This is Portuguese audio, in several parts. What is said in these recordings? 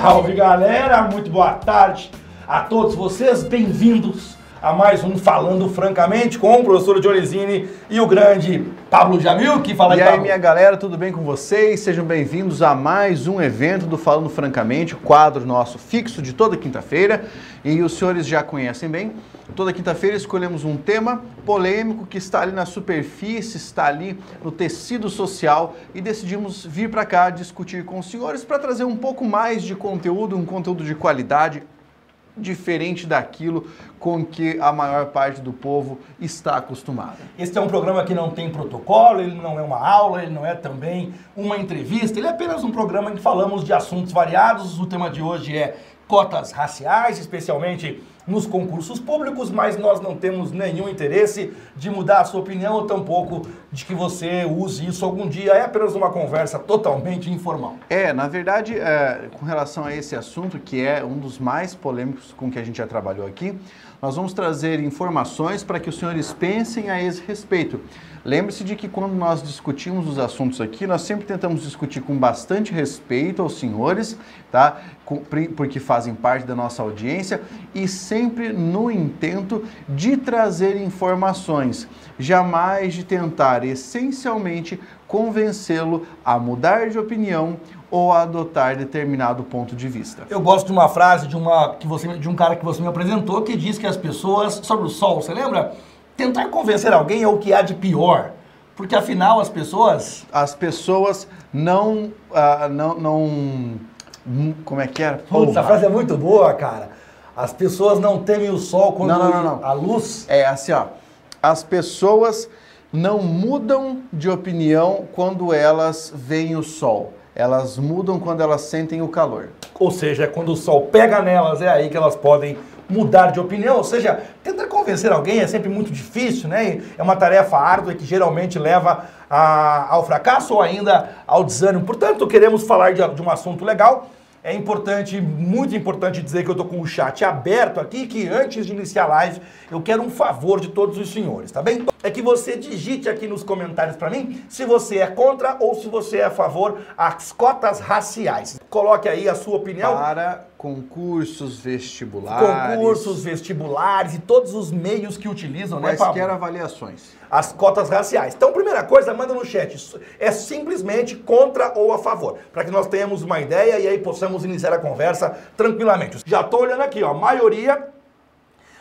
Salve galera, muito boa tarde a todos vocês, bem-vindos a mais um Falando Francamente com o professor Dionizini e o grande Pablo Jamil, que fala E aí, aí, Pablo. minha galera, tudo bem com vocês? Sejam bem-vindos a mais um evento do Falando Francamente, quadro nosso fixo de toda quinta-feira. E os senhores já conhecem bem. Toda quinta-feira escolhemos um tema polêmico que está ali na superfície, está ali no tecido social e decidimos vir para cá discutir com os senhores para trazer um pouco mais de conteúdo, um conteúdo de qualidade, diferente daquilo com que a maior parte do povo está acostumada. Este é um programa que não tem protocolo, ele não é uma aula, ele não é também uma entrevista, ele é apenas um programa em que falamos de assuntos variados. O tema de hoje é cotas raciais, especialmente nos concursos públicos, mas nós não temos nenhum interesse de mudar a sua opinião ou tampouco de que você use isso algum dia. É apenas uma conversa totalmente informal. É, na verdade, é, com relação a esse assunto, que é um dos mais polêmicos com que a gente já trabalhou aqui, nós vamos trazer informações para que os senhores pensem a esse respeito. Lembre-se de que quando nós discutimos os assuntos aqui, nós sempre tentamos discutir com bastante respeito aos senhores, tá? Porque fazem parte da nossa audiência e sempre no intento de trazer informações, jamais de tentar essencialmente convencê-lo a mudar de opinião ou a adotar determinado ponto de vista. Eu gosto de uma frase de, uma, que você, de um cara que você me apresentou que diz que as pessoas, sobre o sol, você lembra? Tentar convencer alguém é o que há de pior. Porque afinal as pessoas. As pessoas não, ah, não, não, como é que era? Putz, essa frase é muito boa, cara. As pessoas não temem o sol quando Não, não, não, a luz. É assim, ó. As pessoas não mudam de opinião quando elas veem o sol. Elas mudam quando elas sentem o calor. Ou seja, quando o sol pega nelas, é aí que elas podem mudar de opinião. Ou seja, tentar convencer alguém é sempre muito difícil, né? É uma tarefa árdua que geralmente leva a- ao fracasso ou ainda ao desânimo. Portanto, queremos falar de, de um assunto legal. É importante, muito importante dizer que eu tô com o chat aberto aqui, que antes de iniciar a live, eu quero um favor de todos os senhores, tá bem? É que você digite aqui nos comentários pra mim se você é contra ou se você é a favor às cotas raciais. Coloque aí a sua opinião. Para concursos vestibulares. Concursos, vestibulares e todos os meios que utilizam, né, Quaisquer avaliações. As cotas raciais. Então, primeira coisa, manda no chat. É simplesmente contra ou a favor, para que nós tenhamos uma ideia e aí possamos iniciar a conversa tranquilamente. Já tô olhando aqui, ó, a maioria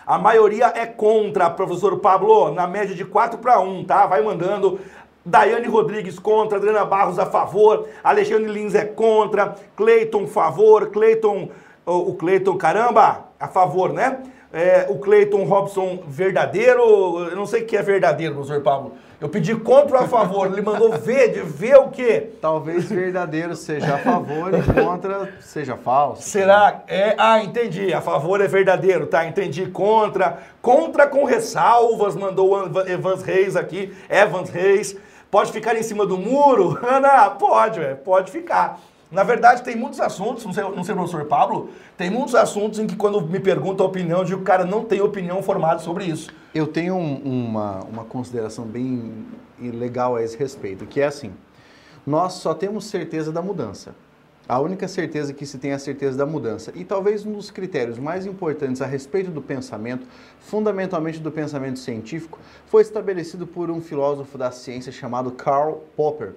a maioria é contra, professor Pablo, na média de 4 para 1, tá? Vai mandando. Daiane Rodrigues contra, Adriana Barros a favor, Alexandre Lins é contra, Cleiton favor, Cleiton, o Cleiton, caramba, a favor, né? É, o Cleiton Robson verdadeiro, eu não sei o que é verdadeiro, professor Pablo. Eu pedi contra ou a favor, ele mandou ver, de ver o quê? Talvez verdadeiro seja a favor e contra seja falso. Será? É, ah, entendi. A favor é verdadeiro, tá? Entendi. Contra. Contra com ressalvas, mandou Evans Reis aqui. Evans Reis. Pode ficar em cima do muro? Ana, pode, velho. Pode ficar. Na verdade, tem muitos assuntos, não sei, não sei, professor Pablo, tem muitos assuntos em que quando me perguntam a opinião, eu digo cara não tem opinião formada sobre isso. Eu tenho um- uma, uma consideração bem legal a esse respeito, que é assim: nós só temos certeza da mudança. A única certeza que se tem é a certeza da mudança. E talvez um dos critérios mais importantes a respeito do pensamento, fundamentalmente do pensamento científico, foi estabelecido por um filósofo da ciência chamado Karl Popper.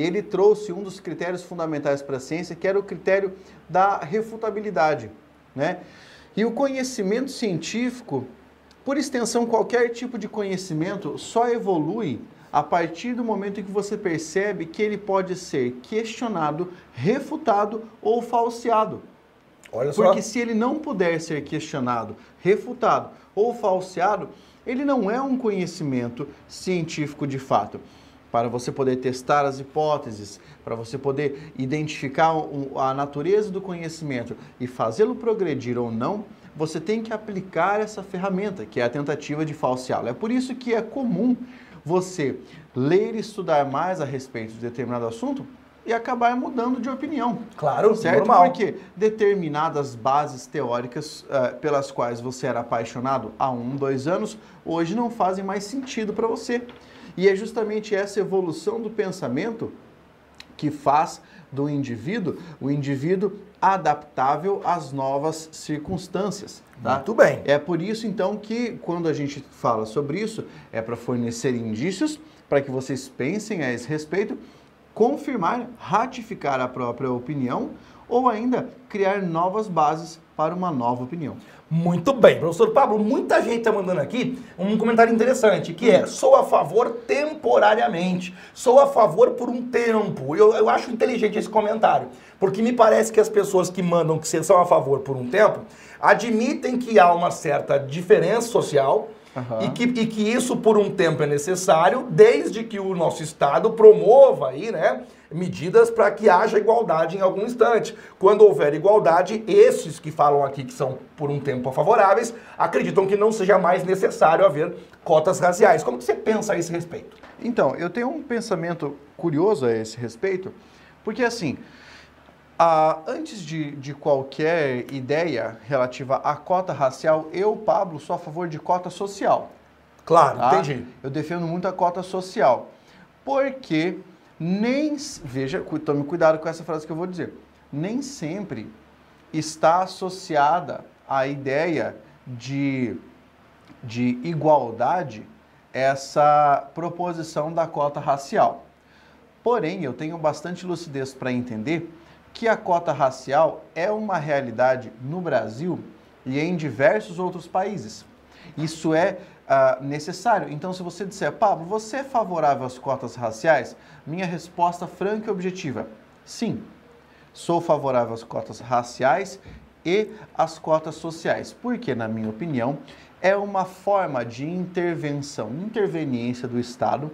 Ele trouxe um dos critérios fundamentais para a ciência, que era o critério da refutabilidade. Né? E o conhecimento científico, por extensão, qualquer tipo de conhecimento só evolui a partir do momento em que você percebe que ele pode ser questionado, refutado ou falseado. Olha só. Porque se ele não puder ser questionado, refutado ou falseado, ele não é um conhecimento científico de fato. Para você poder testar as hipóteses, para você poder identificar a natureza do conhecimento e fazê-lo progredir ou não, você tem que aplicar essa ferramenta, que é a tentativa de falseá-lo. É por isso que é comum você ler e estudar mais a respeito de determinado assunto e acabar mudando de opinião. Claro, Certo? normal. Porque determinadas bases teóricas eh, pelas quais você era apaixonado há um, dois anos, hoje não fazem mais sentido para você. E é justamente essa evolução do pensamento que faz do indivíduo o indivíduo adaptável às novas circunstâncias. Tá? Muito bem. É por isso então que quando a gente fala sobre isso, é para fornecer indícios para que vocês pensem a esse respeito, confirmar, ratificar a própria opinião ou ainda criar novas bases para uma nova opinião. Muito bem, professor Pablo, muita gente está mandando aqui um comentário interessante, que é, sou a favor temporariamente, sou a favor por um tempo. Eu, eu acho inteligente esse comentário, porque me parece que as pessoas que mandam que são a favor por um tempo, admitem que há uma certa diferença social, Uhum. E, que, e que isso por um tempo é necessário, desde que o nosso Estado promova aí, né, medidas para que haja igualdade em algum instante. Quando houver igualdade, esses que falam aqui que são por um tempo favoráveis, acreditam que não seja mais necessário haver cotas raciais. Como que você pensa a esse respeito? Então, eu tenho um pensamento curioso a esse respeito, porque assim, ah, antes de, de qualquer ideia relativa à cota racial, eu, Pablo, sou a favor de cota social. Claro, tá? entendi. Eu defendo muito a cota social. Porque nem. Veja, tome cuidado com essa frase que eu vou dizer. Nem sempre está associada à ideia de, de igualdade essa proposição da cota racial. Porém, eu tenho bastante lucidez para entender que a cota racial é uma realidade no Brasil e em diversos outros países. Isso é uh, necessário. Então, se você disser, Pablo, você é favorável às cotas raciais? Minha resposta franca e objetiva: sim. Sou favorável às cotas raciais e às cotas sociais, porque, na minha opinião, é uma forma de intervenção, interveniência do Estado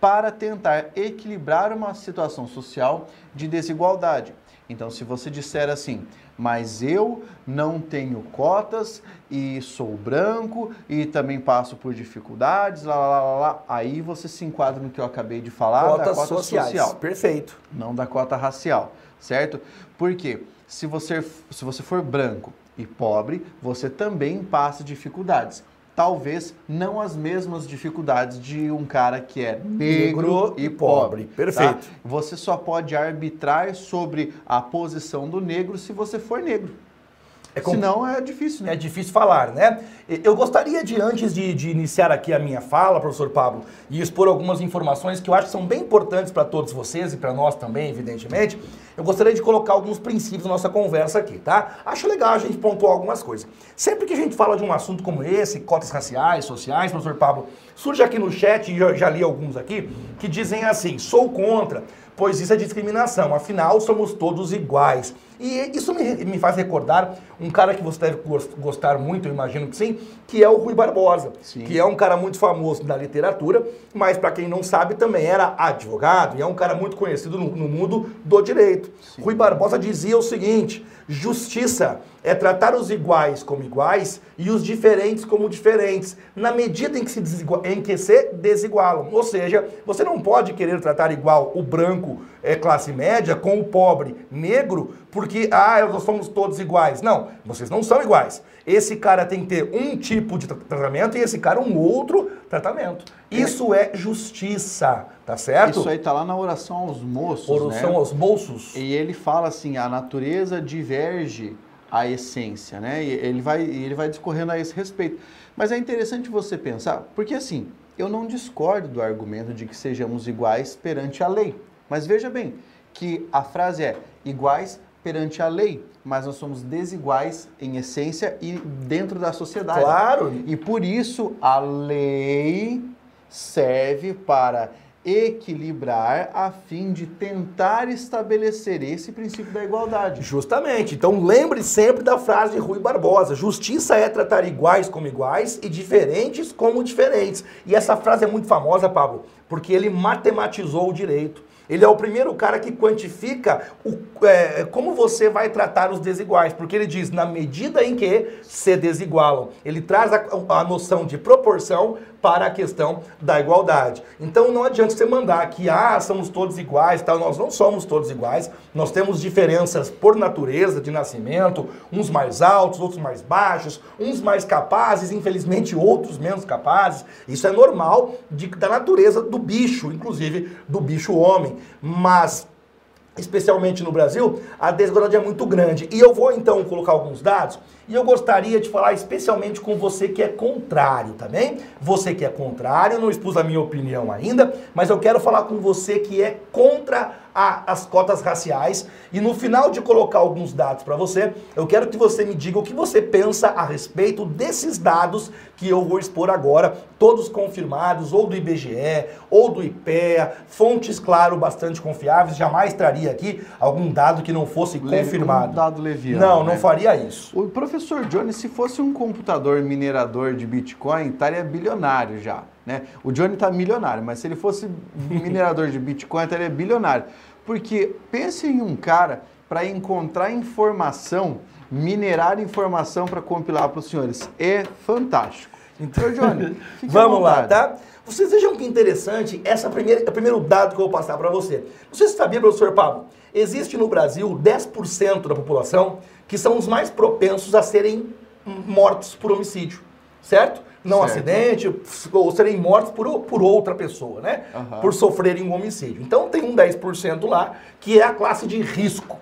para tentar equilibrar uma situação social de desigualdade. Então, se você disser assim, mas eu não tenho cotas e sou branco e também passo por dificuldades, lá, lá, lá, lá, aí você se enquadra no que eu acabei de falar cotas da cota sociais. social. Perfeito. Não da cota racial, certo? Porque se você, se você for branco e pobre, você também passa dificuldades talvez não as mesmas dificuldades de um cara que é negro, negro e pobre. Tá? Perfeito. Tá? Você só pode arbitrar sobre a posição do negro se você for negro. É compl... Senão é difícil, né? É difícil falar, né? Eu gostaria de, antes de, de, iniciar aqui a minha fala, professor Pablo, e expor algumas informações que eu acho que são bem importantes para todos vocês e para nós também, evidentemente, eu gostaria de colocar alguns princípios na nossa conversa aqui, tá? Acho legal a gente pontuar algumas coisas. Sempre que a gente fala de um assunto como esse, cotas raciais, sociais, professor Pablo, surge aqui no chat, e eu já li alguns aqui, que dizem assim, sou contra, pois isso é discriminação, afinal somos todos iguais. E isso me, me faz recordar um cara que você deve gostar muito, eu imagino que sim, que é o Rui Barbosa, sim. que é um cara muito famoso na literatura, mas para quem não sabe também era advogado e é um cara muito conhecido no, no mundo do direito. Sim. Rui Barbosa dizia o seguinte: justiça é tratar os iguais como iguais e os diferentes como diferentes, na medida em que se, em que se desigualam. Ou seja, você não pode querer tratar igual o branco é, classe média com o pobre negro, porque, ah, nós somos todos iguais. Não, vocês não são iguais. Esse cara tem que ter um tipo de tratamento e esse cara um outro tratamento. Isso é justiça, tá certo? Isso aí tá lá na oração aos moços, Oração né? aos moços. E ele fala assim, a natureza diverge a essência, né? E ele vai, ele vai discorrendo a esse respeito. Mas é interessante você pensar, porque assim, eu não discordo do argumento de que sejamos iguais perante a lei. Mas veja bem que a frase é iguais perante a lei, mas nós somos desiguais em essência e dentro da sociedade. Claro. E por isso a lei serve para equilibrar a fim de tentar estabelecer esse princípio da igualdade. Justamente. Então lembre sempre da frase de Rui Barbosa: justiça é tratar iguais como iguais e diferentes como diferentes. E essa frase é muito famosa, Pablo, porque ele matematizou o direito. Ele é o primeiro cara que quantifica o, é, como você vai tratar os desiguais, porque ele diz na medida em que se desigualam. Ele traz a, a noção de proporção para a questão da igualdade. Então não adianta você mandar que ah, somos todos iguais, tal. Nós não somos todos iguais. Nós temos diferenças por natureza de nascimento, uns mais altos, outros mais baixos, uns mais capazes, infelizmente outros menos capazes. Isso é normal de, da natureza do bicho, inclusive do bicho homem. Mas especialmente no Brasil, a desigualdade é muito grande. E eu vou então colocar alguns dados e eu gostaria de falar especialmente com você que é contrário, tá bem? Você que é contrário, não expus a minha opinião ainda, mas eu quero falar com você que é contra a, as cotas raciais. E no final de colocar alguns dados para você, eu quero que você me diga o que você pensa a respeito desses dados que eu vou expor agora, todos confirmados, ou do IBGE, ou do IPEA, fontes, claro, bastante confiáveis. Jamais traria aqui algum dado que não fosse confirmado. Um dado leviano. Não, né? não faria isso. O professor Johnny, se fosse um computador minerador de Bitcoin, estaria bilionário já. Né? O Johnny está milionário, mas se ele fosse minerador de Bitcoin, estaria bilionário. Porque pense em um cara para encontrar informação, minerar informação para compilar para os senhores. É fantástico. Então, Johnny, vamos lá, tá? Vocês vejam que interessante essa primeira, o primeiro dado que eu vou passar para você. Você sabia, professor Pablo, existe no Brasil 10% da população que são os mais propensos a serem mortos por homicídio, certo? Não certo. acidente, ou serem mortos por, por outra pessoa, né? Uhum. Por sofrerem um homicídio. Então tem um 10% lá que é a classe de risco.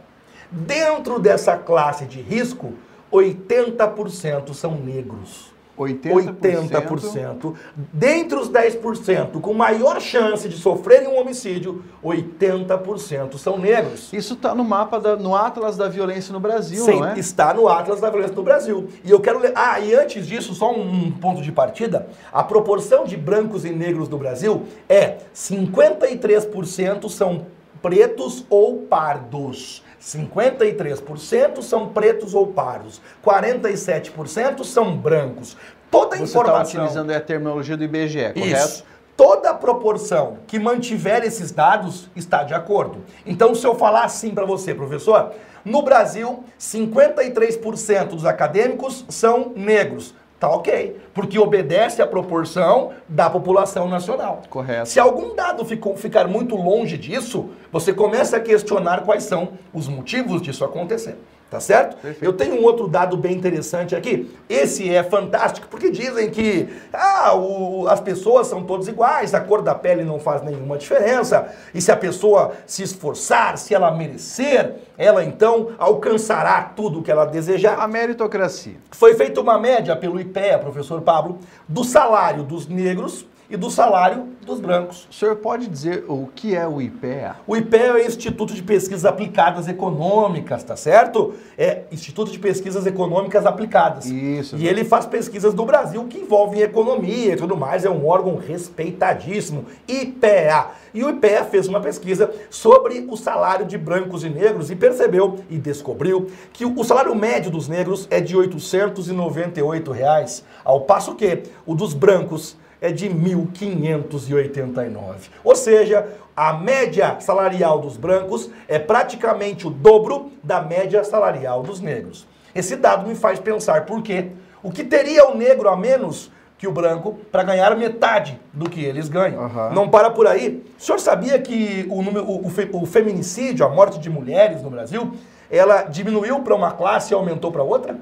Dentro dessa classe de risco, 80% são negros. 80%. 80%. Dentre os 10% com maior chance de sofrerem um homicídio, 80% são negros. Isso está no mapa, da, no Atlas da Violência no Brasil, Sim, não é? está no Atlas da Violência no Brasil. E eu quero ler... Ah, e antes disso, só um ponto de partida. A proporção de brancos e negros no Brasil é 53% são pretos ou pardos. 53% são pretos ou pardos, 47% são brancos. Toda a Você informação. Você está utilizando a terminologia do IBGE, correto? Isso. Toda a proporção que mantiver esses dados está de acordo. Então, se eu falar assim para você, professor, no Brasil, 53% dos acadêmicos são negros. Tá ok, porque obedece à proporção da população nacional. Correto. Se algum dado ficou, ficar muito longe disso, você começa a questionar quais são os motivos disso acontecer. Tá certo? Perfeito. Eu tenho um outro dado bem interessante aqui. Esse é fantástico porque dizem que ah, o, as pessoas são todas iguais, a cor da pele não faz nenhuma diferença. E se a pessoa se esforçar, se ela merecer, ela então alcançará tudo o que ela desejar. A meritocracia. Foi feita uma média pelo IPEA, professor Pablo, do salário dos negros e do salário dos brancos. O senhor pode dizer o que é o IPEA? O IPEA é o Instituto de Pesquisas Aplicadas Econômicas, tá certo? É Instituto de Pesquisas Econômicas Aplicadas. Isso. E ele faz pesquisas do Brasil que envolvem economia e tudo mais, é um órgão respeitadíssimo. IPEA. E o IPEA fez uma pesquisa sobre o salário de brancos e negros e percebeu e descobriu que o salário médio dos negros é de 898 reais, ao passo que o dos brancos é de 1.589. Ou seja, a média salarial dos brancos é praticamente o dobro da média salarial dos negros. Esse dado me faz pensar por quê? O que teria o negro a menos que o branco para ganhar metade do que eles ganham. Uhum. Não para por aí. O senhor sabia que o, número, o, o feminicídio, a morte de mulheres no Brasil, ela diminuiu para uma classe e aumentou para outra?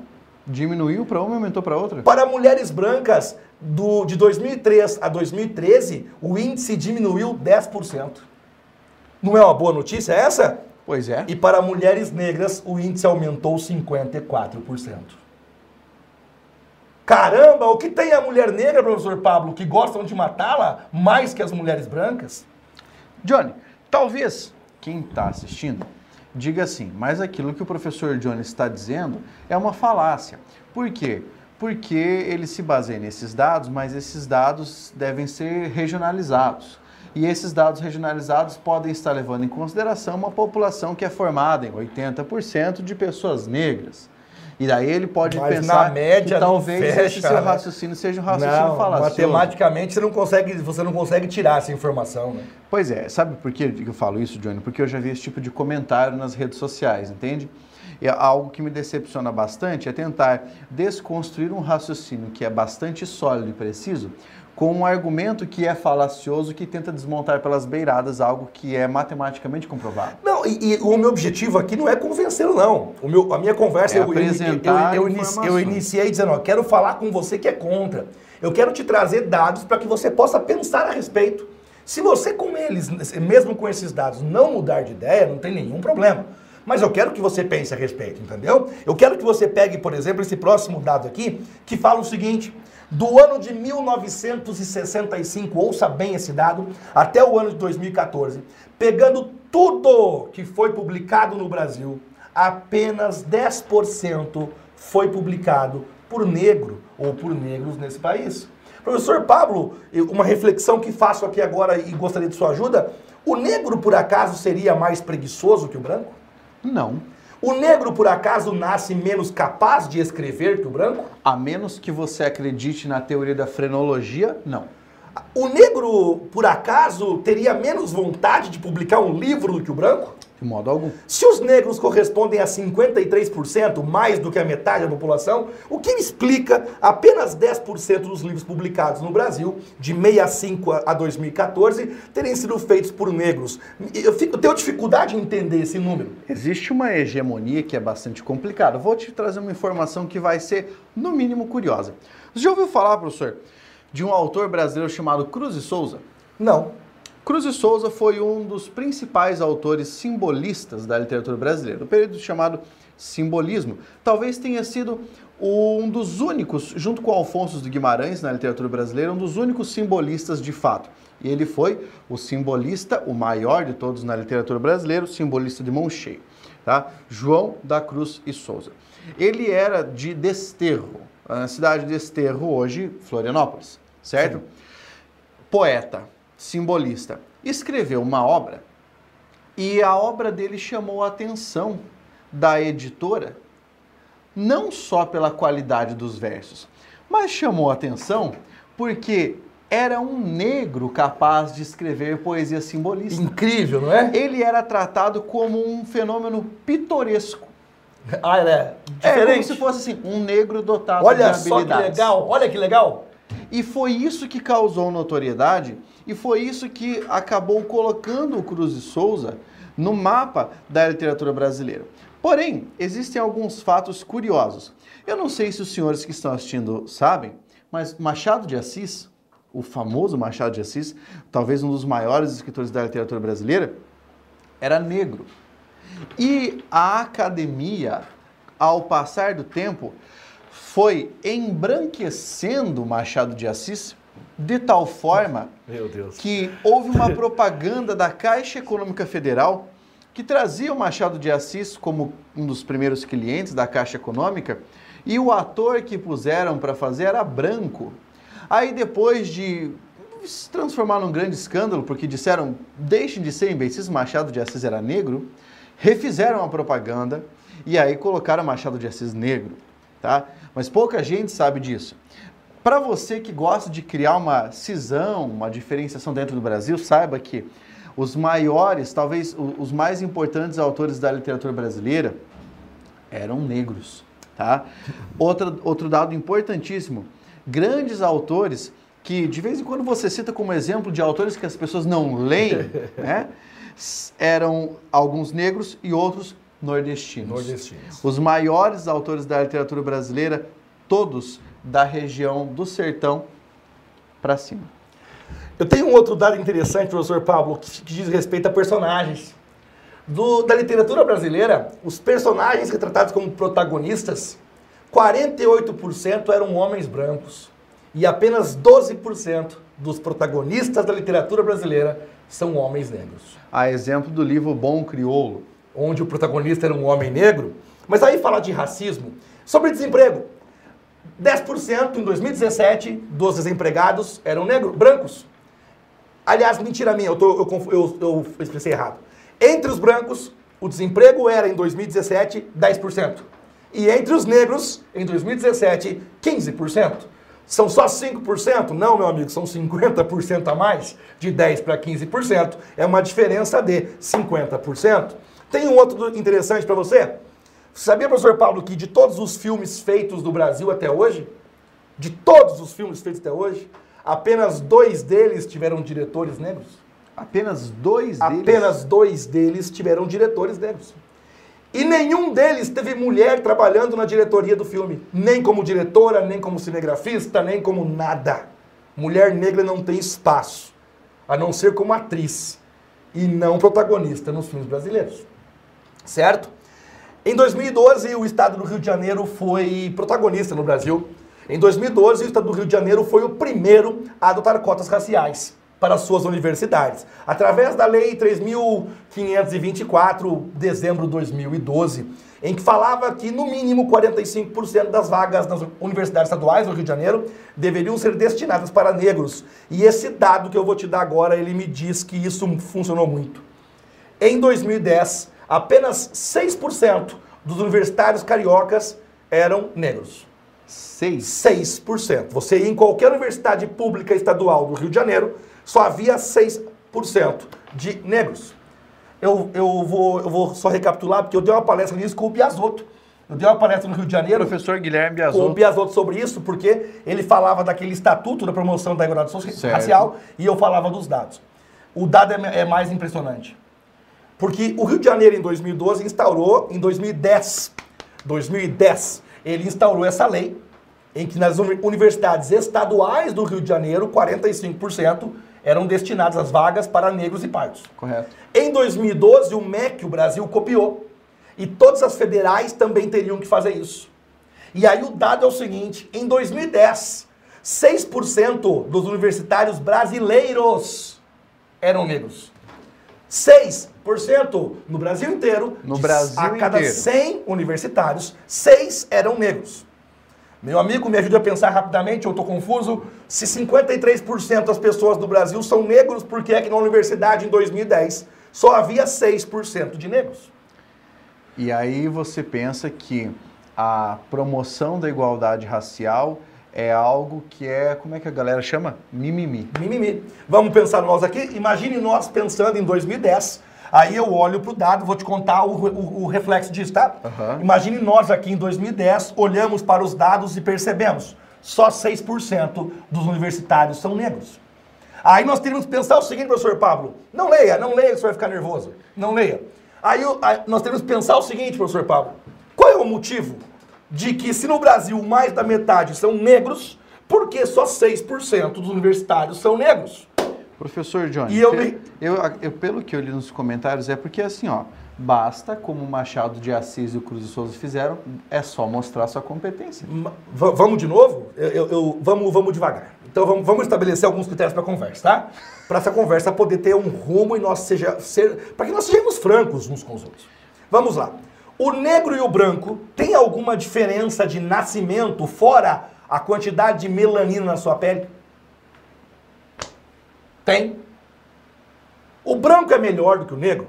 Diminuiu para uma e aumentou para outra? Para mulheres brancas, do, de 2003 a 2013, o índice diminuiu 10%. Não é uma boa notícia essa? Pois é. E para mulheres negras, o índice aumentou 54%. Caramba, o que tem a mulher negra, professor Pablo, que gostam de matá-la mais que as mulheres brancas? Johnny, talvez quem está assistindo diga assim, mas aquilo que o professor Johnny está dizendo é uma falácia. Por quê? Porque ele se baseia nesses dados, mas esses dados devem ser regionalizados. E esses dados regionalizados podem estar levando em consideração uma população que é formada em 80% de pessoas negras. E daí ele pode Mas pensar na média que talvez fecha, esse seu né? raciocínio seja um raciocínio não, falacioso. Matematicamente você não consegue, você não consegue tirar essa informação, né? Pois é, sabe por que eu falo isso, Johnny? Porque eu já vi esse tipo de comentário nas redes sociais, entende? E algo que me decepciona bastante é tentar desconstruir um raciocínio que é bastante sólido e preciso com um argumento que é falacioso, que tenta desmontar pelas beiradas algo que é matematicamente comprovado. Não, e, e o meu objetivo aqui não é convencê-lo, não. O meu, a minha conversa, é eu, apresentar eu, eu, eu, eu iniciei dizendo, ó, quero falar com você que é contra. Eu quero te trazer dados para que você possa pensar a respeito. Se você com eles, mesmo com esses dados, não mudar de ideia, não tem nenhum problema. Mas eu quero que você pense a respeito, entendeu? Eu quero que você pegue, por exemplo, esse próximo dado aqui, que fala o seguinte: do ano de 1965, ouça bem esse dado, até o ano de 2014, pegando tudo que foi publicado no Brasil, apenas 10% foi publicado por negro ou por negros nesse país. Professor Pablo, uma reflexão que faço aqui agora e gostaria de sua ajuda. O negro, por acaso, seria mais preguiçoso que o branco? Não. O negro, por acaso, nasce menos capaz de escrever que o branco? A menos que você acredite na teoria da frenologia, não. O negro, por acaso, teria menos vontade de publicar um livro do que o branco? De modo algum. Se os negros correspondem a 53%, mais do que a metade da população, o que explica apenas 10% dos livros publicados no Brasil, de 65 a 2014, terem sido feitos por negros? Eu, fico, eu tenho dificuldade em entender esse número. Existe uma hegemonia que é bastante complicada. Vou te trazer uma informação que vai ser, no mínimo, curiosa. Você já ouviu falar, professor, de um autor brasileiro chamado Cruz e Souza? Não. Cruz e Souza foi um dos principais autores simbolistas da literatura brasileira, do período chamado simbolismo. Talvez tenha sido um dos únicos, junto com Alfonso de Guimarães na literatura brasileira, um dos únicos simbolistas de fato. E ele foi o simbolista, o maior de todos na literatura brasileira, o simbolista de mão cheia, tá? João da Cruz e Souza. Ele era de Desterro, a cidade de Desterro, hoje Florianópolis certo? Sim. Poeta, simbolista, escreveu uma obra e a obra dele chamou a atenção da editora, não só pela qualidade dos versos, mas chamou a atenção porque era um negro capaz de escrever poesia simbolista. Incrível, não é? Ele era tratado como um fenômeno pitoresco. Ah, ele é diferente. É como se fosse assim, um negro dotado olha de habilidades. Olha só que legal, olha que legal. E foi isso que causou notoriedade e foi isso que acabou colocando o Cruz de Souza no mapa da literatura brasileira. Porém, existem alguns fatos curiosos. Eu não sei se os senhores que estão assistindo sabem, mas Machado de Assis, o famoso Machado de Assis, talvez um dos maiores escritores da literatura brasileira, era negro. E a academia, ao passar do tempo, foi embranquecendo Machado de Assis de tal forma que houve uma propaganda da Caixa Econômica Federal que trazia o Machado de Assis como um dos primeiros clientes da Caixa Econômica e o ator que puseram para fazer era branco. Aí depois de se transformar num grande escândalo, porque disseram deixem de ser imbecis, Machado de Assis era negro, refizeram a propaganda e aí colocaram Machado de Assis negro tá? Mas pouca gente sabe disso. Para você que gosta de criar uma cisão, uma diferenciação dentro do Brasil, saiba que os maiores, talvez os mais importantes autores da literatura brasileira eram negros, tá? Outro, outro dado importantíssimo, grandes autores que de vez em quando você cita como exemplo de autores que as pessoas não leem, né? Eram alguns negros e outros nordestinos. Nordestinos. Os maiores autores da literatura brasileira, todos da região do sertão para cima. Eu tenho um outro dado interessante, professor Pablo, que, que diz respeito a personagens. Do, da literatura brasileira, os personagens retratados como protagonistas, 48% eram homens brancos e apenas 12% dos protagonistas da literatura brasileira são homens negros. A exemplo do livro Bom Crioulo, onde o protagonista era um homem negro. Mas aí falar de racismo. Sobre desemprego. 10% em 2017 dos desempregados eram negros, brancos. Aliás, mentira minha, eu, tô, eu, eu, eu expressei errado. Entre os brancos, o desemprego era em 2017 10%. E entre os negros, em 2017, 15%. São só 5%? Não, meu amigo, são 50% a mais. De 10% para 15%. É uma diferença de 50%. Tem um outro interessante para você. Sabia, professor Paulo, que de todos os filmes feitos do Brasil até hoje, de todos os filmes feitos até hoje, apenas dois deles tiveram diretores negros? Apenas dois deles? Apenas dois deles tiveram diretores negros. E nenhum deles teve mulher trabalhando na diretoria do filme. Nem como diretora, nem como cinegrafista, nem como nada. Mulher negra não tem espaço. a não ser como atriz e não protagonista nos filmes brasileiros. Certo? Em 2012, o estado do Rio de Janeiro foi protagonista no Brasil. Em 2012, o estado do Rio de Janeiro foi o primeiro a adotar cotas raciais para suas universidades, através da Lei 3.524, dezembro de 2012, em que falava que no mínimo 45% das vagas nas universidades estaduais do Rio de Janeiro deveriam ser destinadas para negros. E esse dado que eu vou te dar agora, ele me diz que isso funcionou muito. Em 2010, apenas 6% dos universitários cariocas eram negros. 6? 6%. Você ia em qualquer universidade pública estadual do Rio de Janeiro, só havia 6% de negros. Eu, eu, vou, eu vou só recapitular, porque eu dei uma palestra nisso com o Biasotto. Eu dei uma palestra no Rio de Janeiro. Professor Guilherme Com o Biasotto. Biasotto sobre isso, porque ele falava daquele estatuto da promoção da igualdade racial e eu falava dos dados. O dado é, é mais impressionante. Porque o Rio de Janeiro, em 2012, instaurou, em 2010, 2010, ele instaurou essa lei, em que nas uni- universidades estaduais do Rio de Janeiro, 45% eram destinadas as vagas para negros e pardos. Correto. Em 2012, o MEC, o Brasil, copiou. E todas as federais também teriam que fazer isso. E aí o dado é o seguinte: em 2010, 6% dos universitários brasileiros eram negros. 6% no Brasil inteiro. No Brasil A cada inteiro. 100 universitários, 6 eram negros. Meu amigo, me ajude a pensar rapidamente, eu estou confuso. Se 53% das pessoas do Brasil são negros, por que é que na universidade em 2010 só havia 6% de negros? E aí você pensa que a promoção da igualdade racial é algo que é, como é que a galera chama? Mimimi. Mimimi. Vamos pensar nós aqui? Imagine nós pensando em 2010. Aí eu olho para o dado, vou te contar o, o- o reflexo disso, tá? Aham. Imagine nós aqui em 2010, olhamos para os dados e percebemos, só 6% dos universitários são negros. Aí nós teríamos que pensar o seguinte, professor Pablo, não leia, não leia você vai ficar nervoso, não leia. Aí o- aí nós teríamos que pensar o seguinte, professor Pablo, qual é o motivo de que se no Brasil mais da metade são negros, por que só 6% dos universitários são negros? Professor Johnny, E eu me- eu, eu- pelo que eu li nos comentários, é porque assim, ó, basta, como o Machado de Assis e o Cruz de Souza fizeram, é só mostrar sua competência. Vamos de novo? Eu, eu- eu- vamos, vamos devagar. Então vamos, vamos estabelecer alguns critérios para a conversa, tá? Para essa conversa poder ter um rumo e nós seja ser, para que nós sejamos francos uns com os outros. Vamos lá. O negro e o branco têm alguma diferença de nascimento fora a quantidade de melanina na sua pele? Tem. O branco é melhor do que o negro?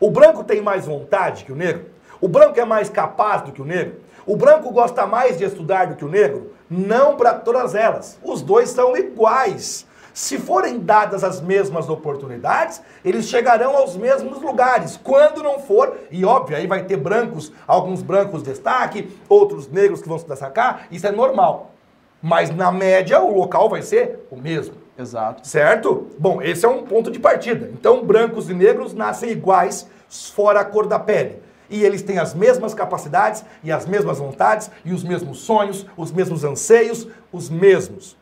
O branco tem mais vontade que o negro? O branco é mais capaz do que o negro? O branco gosta mais de estudar do que o negro? Não para todas elas. Os dois são iguais. Se forem dadas as mesmas oportunidades, eles chegarão aos mesmos lugares. Quando não for, e óbvio, aí vai ter brancos, alguns brancos destaque, outros negros que vão se destacar, isso é normal. Mas na média, o local vai ser o mesmo. Exato. Certo? Bom, esse é um ponto de partida. Então, brancos e negros nascem iguais, fora a cor da pele. E eles têm as mesmas capacidades e as mesmas vontades e os mesmos sonhos, os mesmos anseios, os mesmos.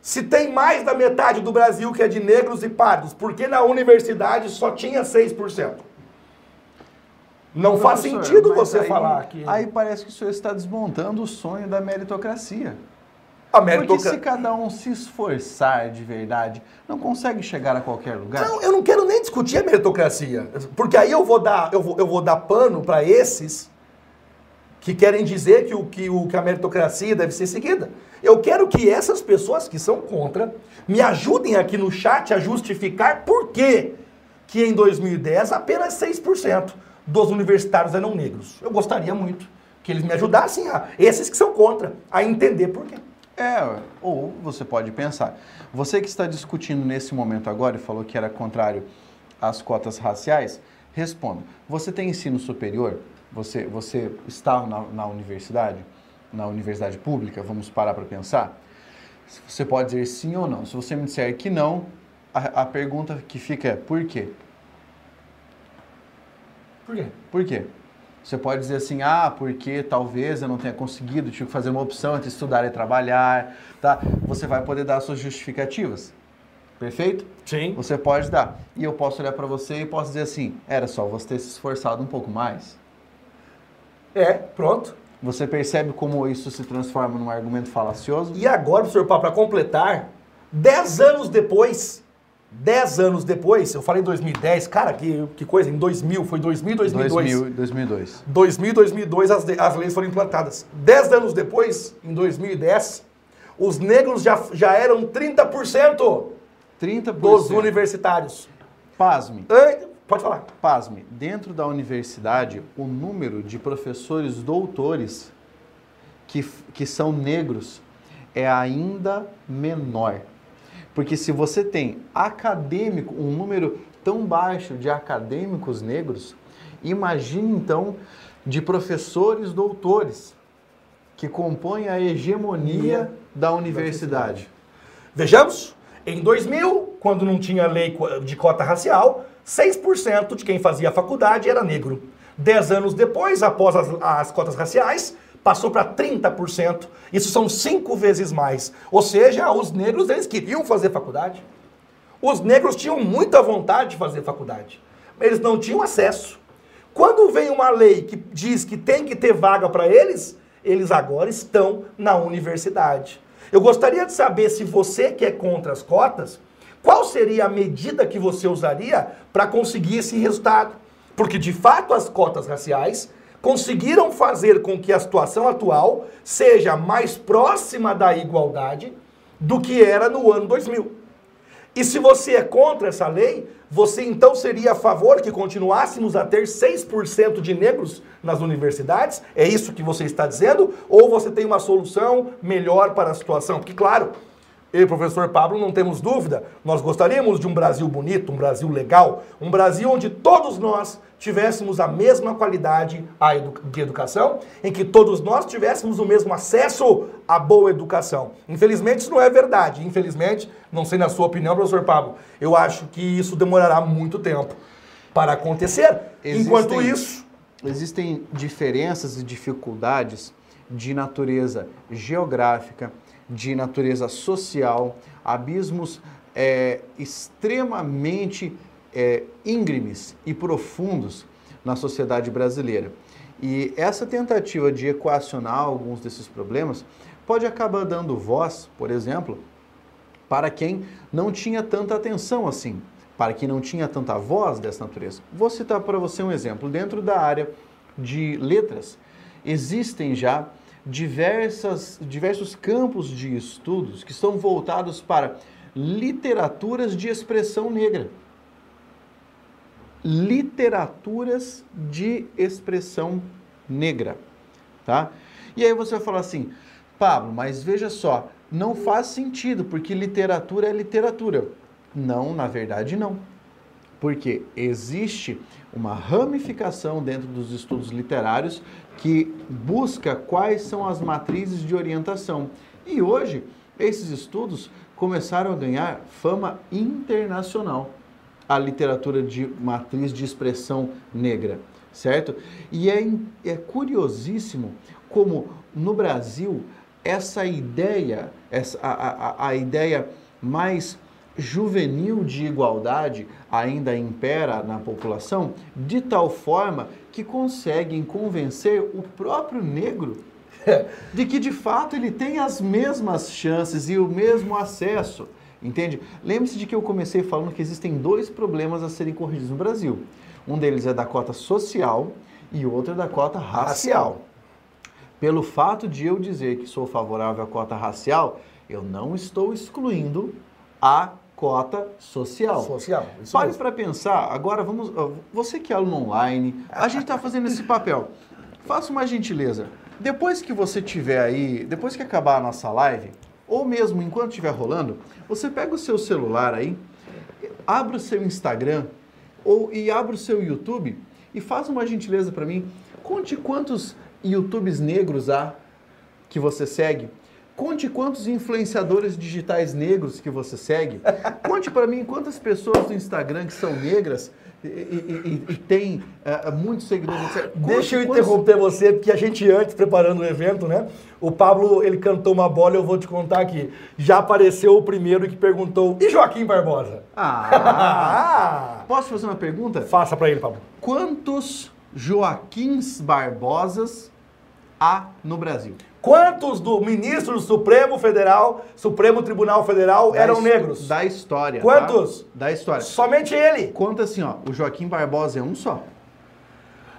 Se tem mais da metade do Brasil que é de negros e pardos, por que na universidade só tinha 6%? Não faz Professor, sentido mas você aí- falar que Aí parece que o senhor está desmontando o sonho da meritocracia. a Porque se meritocracia... cada um se esforçar de verdade, não consegue chegar a qualquer lugar. Não, eu não quero nem discutir a meritocracia, porque aí eu vou dar, eu vou, eu vou dar pano para esses que querem dizer que, o, que, o, que a meritocracia deve ser seguida. Eu quero que essas pessoas que são contra me ajudem aqui no chat a justificar por que que em 2010 apenas 6% dos universitários eram negros. Eu gostaria muito que eles me ajudassem, a, esses que são contra, a entender por quê. É, ou você pode pensar, você que está discutindo nesse momento agora e falou que era contrário às cotas raciais, responda. Você tem ensino superior? Você, você está na, na universidade? Na universidade pública? Vamos parar para pensar? Você pode dizer sim ou não. Se você me disser que não, a, a pergunta que fica é por quê? Por quê? Por quê? Você pode dizer assim, ah, porque talvez eu não tenha conseguido, tive que fazer uma opção entre estudar e trabalhar, tá? Você vai poder dar suas justificativas. Perfeito? Sim. Você pode dar. E eu posso olhar para você e posso dizer assim: era só você ter se esforçado um pouco mais. É, pronto. Você percebe como isso se transforma num argumento falacioso? E agora, professor Paulo, para completar, 10 anos depois, 10 anos depois, eu falei em 2010, cara, que, que coisa, em 2000, foi 2000 2002. 2000, 2002. 2000 2002 as, as leis foram implantadas. 10 anos depois, em 2010, os negros já, já eram 30% 30%. dos universitários. Pasme. Pode falar. Pasme, dentro da universidade, o número de professores doutores que, que são negros é ainda menor. Porque se você tem acadêmico, um número tão baixo de acadêmicos negros, imagine então de professores doutores que compõem a hegemonia da universidade. Vejamos, em 2000, quando não tinha lei de cota racial, 6% de quem fazia faculdade era negro. Dez anos depois, após as, as cotas raciais, passou para 30%. Isso são cinco vezes mais. Ou seja, os negros eles queriam fazer faculdade. Os negros tinham muita vontade de fazer faculdade. Eles não tinham acesso. Quando vem uma lei que diz que tem que ter vaga para eles, eles agora estão na universidade. Eu gostaria de saber se você que é contra as cotas, qual seria a medida que você usaria para conseguir esse resultado? Porque de fato as cotas raciais conseguiram fazer com que a situação atual seja mais próxima da igualdade do que era no ano 2000. E se você é contra essa lei, você então seria a favor que continuássemos a ter 6% de negros nas universidades? É isso que você está dizendo? Ou você tem uma solução melhor para a situação? Porque, claro, eu e professor Pablo não temos dúvida, nós gostaríamos de um Brasil bonito, um Brasil legal, um Brasil onde todos nós tivéssemos a mesma qualidade de educação, em que todos nós tivéssemos o mesmo acesso à boa educação. Infelizmente isso não é verdade. Infelizmente, não sei na sua opinião, professor Pablo, eu acho que isso demorará muito tempo para acontecer. Existem, Enquanto isso... Existem diferenças e dificuldades de natureza geográfica, de natureza social, abismos é, extremamente é, íngremes e profundos na sociedade brasileira. E essa tentativa de equacionar alguns desses problemas pode acabar dando voz, por exemplo, para quem não tinha tanta atenção assim, para quem não tinha tanta voz dessa natureza. Vou citar para você um exemplo. Dentro da área de letras, existem já diversas, diversos campos de estudos que são voltados para literaturas de expressão negra. Literaturas de expressão negra, tá? E aí você vai falar assim, Pablo, mas veja só, não faz sentido, porque literatura é literatura. Não, na verdade não. Porque existe uma ramificação dentro dos estudos literários que busca quais são as matrizes de orientação. E hoje, esses estudos começaram a ganhar fama internacional. A literatura de matriz de expressão negra, certo? E é, é curiosíssimo como no Brasil essa ideia, essa, a, a, a ideia mais juvenil de igualdade ainda impera na população, de tal forma que conseguem convencer o próprio negro de que de fato ele tem as mesmas chances e o mesmo acesso. Entende? Lembre-se de que eu comecei falando que existem dois problemas a serem corrigidos no Brasil. Um deles é da cota social e outro é da cota racial. Pelo fato de eu dizer que sou favorável à cota racial, eu não estou excluindo a cota social. Social. Pare para pensar, agora vamos. Você que é aluno online, a gente está fazendo esse papel. Faça uma gentileza. Depois que você tiver aí, depois que acabar a nossa live, ou mesmo enquanto estiver rolando, você pega o seu celular aí, abre o seu Instagram ou e abre o seu YouTube e faz uma gentileza para mim. Conte quantos YouTubes negros há que você segue Conte quantos influenciadores digitais negros que você segue. Conte para mim quantas pessoas do Instagram que são negras e, e- e- e tem é, muitos seguidores. etc. Deixa eu Quantos- interromper você, porque a gente antes, preparando o evento, né? O Pablo, ele cantou uma bola, eu vou te contar aqui. Já apareceu o primeiro que perguntou, e Joaquim Barbosa? Ah! Ah! Posso fazer uma pergunta? Faça pra ele, Pablo. Quantos Joaquins Barbosas há no Brasil? Quantos do ministro do Supremo Federal, Supremo Tribunal Federal, Da eram negros? Da história. Quantos? tá? Da história. Somente ele. Conta assim, ó. O Joaquim Barbosa é um só.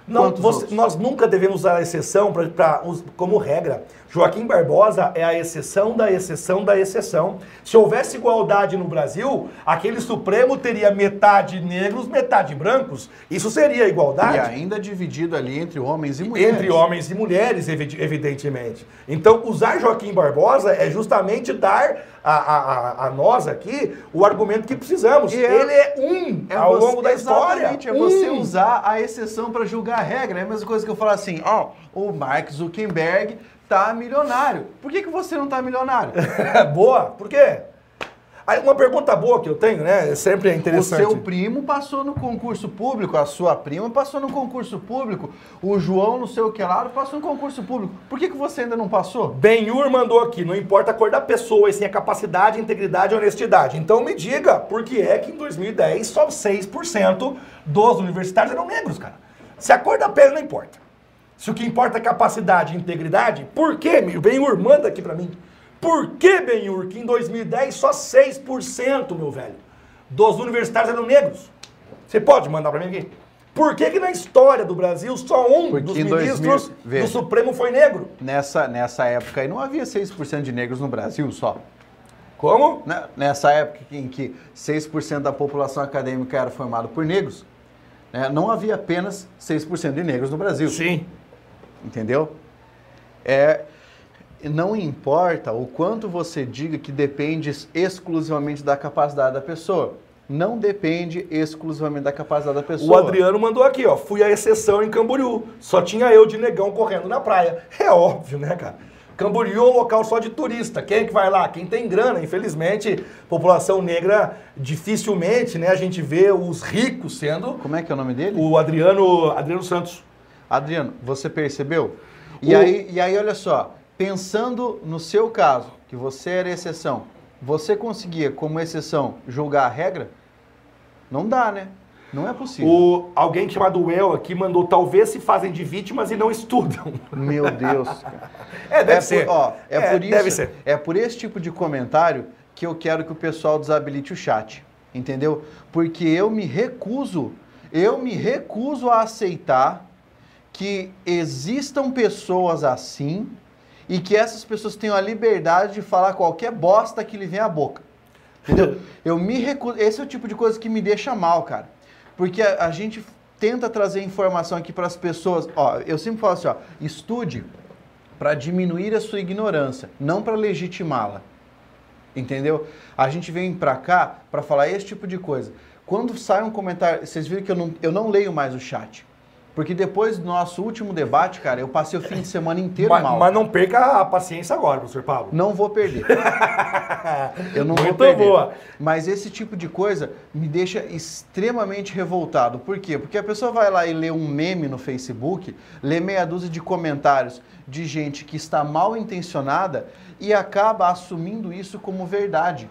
Não, você- nós nunca devemos usar a exceção pra, pra como regra. Joaquim Barbosa é a exceção da exceção da exceção. Se houvesse igualdade no Brasil, aquele Supremo teria metade negros, metade brancos. Isso seria E igualdade. ainda dividido ali entre homens e mulheres. Entre homens e mulheres, evi- evidentemente. Então, usar Joaquim Barbosa é justamente dar a, a- a- nós aqui o argumento que precisamos. E é- Ele é um É ao você- longo da história. É você Um. usar a exceção para julgar a regra. É a mesma coisa que eu falar assim, ó, o Mark Zuckerberg tá milionário. Por que, que você não tá milionário? boa, por quê? Aí, uma pergunta boa que eu tenho, né? Sempre é O interessante. seu primo passou no concurso público, a sua prima passou no concurso público, o João, não sei o que lá, passou no concurso público. Por que, que você ainda não passou? Benhur mandou aqui, não importa a cor da pessoa, e sim a capacidade, integridade e honestidade. Então me diga, por que é que em 2010 só 6% dos universitários eram negros, cara? Se a cor da pele não importa. Se o que importa é capacidade e integridade, por que, Benhur, manda aqui pra mim. Por que, Benhur, que em 2010 só 6%, meu velho, dos universitários eram negros? Você pode mandar pra mim aqui? Por que, que na história do Brasil só um Porque dos 2000 ministros veja. do Supremo foi negro? Nessa, nessa época aí não havia 6% de negros no Brasil só. Como? Nessa época em que 6% da população acadêmica era formada por negros, né, não havia apenas 6% de negros no Brasil. Sim. Entendeu? É, não importa o quanto você diga que depende exclusivamente da capacidade da pessoa. Não depende exclusivamente da capacidade da O pessoa. Adriano mandou aqui, ó. Fui a exceção em Camboriú. Só tinha eu de negão correndo na praia. É óbvio, né, cara? Camboriú é um local só de turista. Quem é que vai lá? Quem tem grana. Infelizmente, população negra, dificilmente, né, a gente vê os ricos sendo Como é que é o nome dele? o Adriano, Adriano Santos. Adriano, você percebeu? E, O- aí, e aí, olha só, pensando no seu caso, que você era exceção, você conseguia, como exceção, julgar a regra? Não dá, né? Não é possível. O, alguém chamado El aqui mandou, talvez se fazem de vítimas e não estudam. Meu Deus. cara. É, deve é ser. Por, ó, é, por isso, Deve ser. é por esse tipo de comentário que eu quero que o pessoal desabilite o chat, entendeu? Porque eu me recuso, eu me recuso a aceitar que existam pessoas assim e que essas pessoas tenham a liberdade de falar qualquer bosta que lhe vem à boca. Entendeu? Eu me recuso. Esse é o tipo de coisa que me deixa mal, cara. Porque a, a gente tenta trazer informação aqui para as pessoas. Ó, eu sempre falo assim, ó, estude para diminuir a sua ignorância, não para legitimá-la. Entendeu? A gente vem pra cá para falar esse tipo de coisa. Quando sai um comentário, vocês viram que eu não, eu não leio mais o chat. Porque depois do nosso último debate, cara, eu passei o fim de semana inteiro Mas, mal. mas não perca a paciência agora, professor Pablo. Não vou perder. Eu não vou Muito perder. boa. Mas esse tipo de coisa me deixa extremamente revoltado. Por quê? Porque a pessoa vai lá e lê um meme no Facebook, lê meia dúzia de comentários de gente que está mal intencionada e acaba assumindo isso como verdade.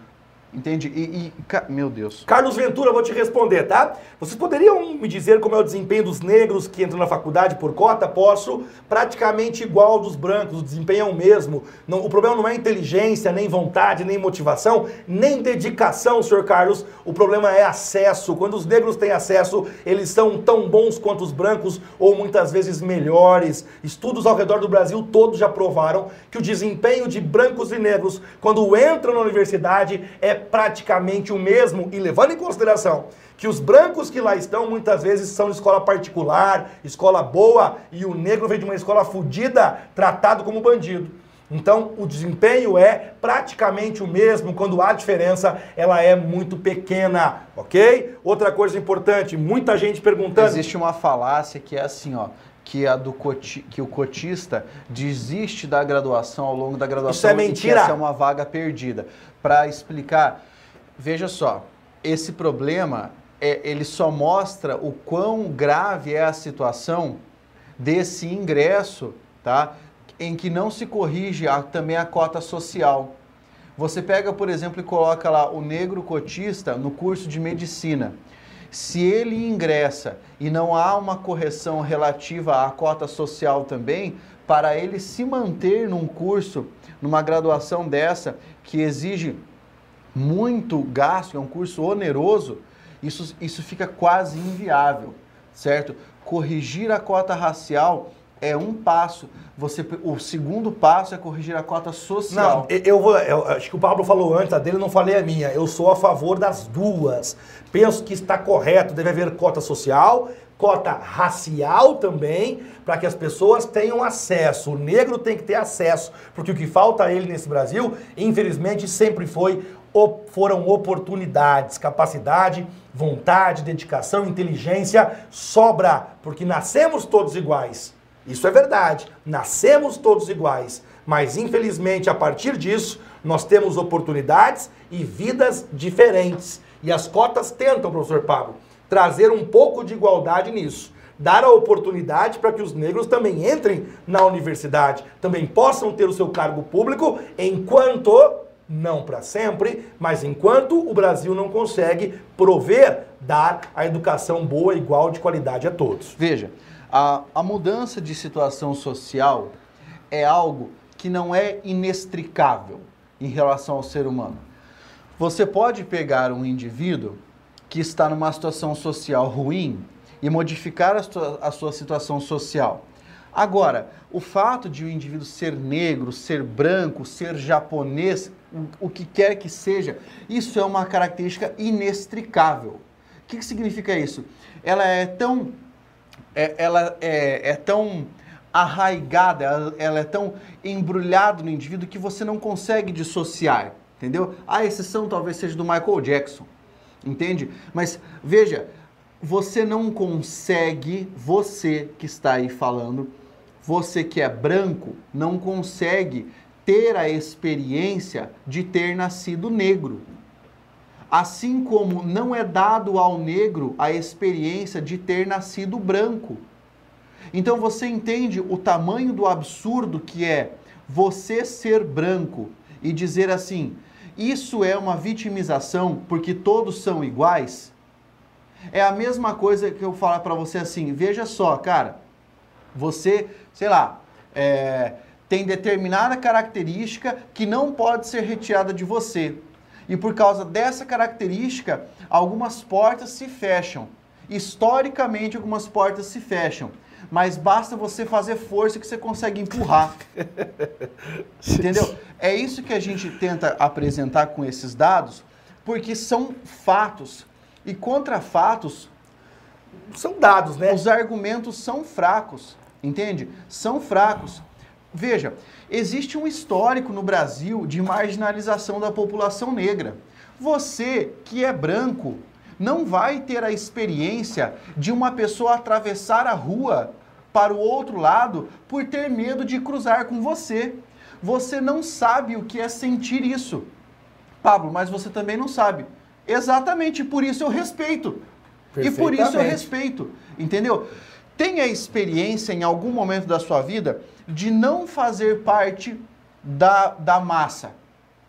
Entende? E, e ca- meu Deus. Carlos Ventura, vou te responder, tá? Vocês poderiam me dizer como é o desempenho dos negros que entram na faculdade por cota? Posso. Praticamente igual ao dos brancos, o desempenho é o mesmo. Não- o problema não é inteligência, nem vontade, nem motivação, nem dedicação, senhor Carlos. O problema é acesso. Quando os negros têm acesso, eles são tão bons quanto os brancos ou muitas vezes melhores. Estudos ao redor do Brasil todos já provaram que o desempenho de brancos e negros quando entram na universidade é praticamente o mesmo e levando em consideração que os brancos que lá estão muitas vezes são de escola particular, escola boa, e o negro vem de uma escola fodida, tratado como bandido. Então, o desempenho é praticamente o mesmo, quando há diferença, ela é muito pequena, ok? Outra coisa importante, muita gente perguntando... Existe uma falácia que é assim, ó. Que, a do coti, que o cotista desiste da graduação ao longo da graduação Isso é e que mentira. essa é uma vaga perdida. Para explicar, veja só, esse problema é, ele só mostra o quão grave é a situação desse ingresso, tá? Em que não se corrige a, também a cota social. Você pega, por exemplo, e coloca lá o negro cotista no curso de medicina. Se ele ingressa e não há uma correção relativa à cota social também, para ele se manter num curso, numa graduação dessa, que exige muito gasto, é um curso oneroso, isso, isso fica quase inviável, certo? Corrigir a cota racial é um passo. Você, o segundo passo é corrigir a cota social. Não, eu vou. Eu, acho que o Pablo falou antes, a dele não falei a minha. Eu sou a favor das duas. Penso que está correto, deve haver cota social, cota racial também, para que as pessoas tenham acesso. O negro tem que ter acesso, porque o que falta a ele nesse Brasil, infelizmente, sempre foi foram oportunidades, capacidade, vontade, dedicação, inteligência, sobra, porque nascemos todos iguais. Isso é verdade, nascemos todos iguais, mas infelizmente a partir disso nós temos oportunidades e vidas diferentes. E as cotas tentam, professor Pablo, trazer um pouco de igualdade nisso. Dar a oportunidade para que os negros também entrem na universidade, também possam ter o seu cargo público, enquanto, não para sempre, mas enquanto o Brasil não consegue prover, dar a educação boa, igual, de qualidade a todos. Veja, a, a mudança de situação social é algo que não é inextricável em relação ao ser humano. Você pode pegar um indivíduo que está numa situação social ruim e modificar a sua, a sua situação social. Agora, o fato de o indivíduo ser negro, ser branco, ser japonês, o, o que quer que seja, isso é uma característica inextricável. O que, que significa isso? Ela é tão, é, ela é, é tão arraigada, ela, ela é tão embrulhada no indivíduo que você não consegue dissociar entendeu? A exceção talvez seja do Michael Jackson, entende? Mas veja, você não consegue, você que está aí falando, você que é branco, não consegue ter a experiência de ter nascido negro. Assim como não é dado ao negro a experiência de ter nascido branco. Então você entende o tamanho do absurdo que é você ser branco e dizer assim: isso é uma vitimização porque todos são iguais? É a mesma coisa que eu falar para você assim, veja só, cara, você, sei lá, é, tem determinada característica que não pode ser retirada de você. E por causa dessa característica, algumas portas se fecham. Historicamente, algumas portas se fecham mas basta você fazer força que você consegue empurrar. Entendeu? É isso que a gente tenta apresentar com esses dados, porque são fatos. E contra fatos. São dados, né? Os argumentos são fracos, entende? São fracos. Veja, existe um histórico no Brasil de marginalização da população negra. Você que é branco não vai ter a experiência de uma pessoa atravessar a rua para o outro lado por ter medo de cruzar com você. Você não sabe o que é sentir isso. Pablo, mas você também não sabe. Exatamente, por isso eu respeito. E por isso eu respeito, entendeu? Tenha experiência em algum momento da sua vida de não fazer parte da, da massa,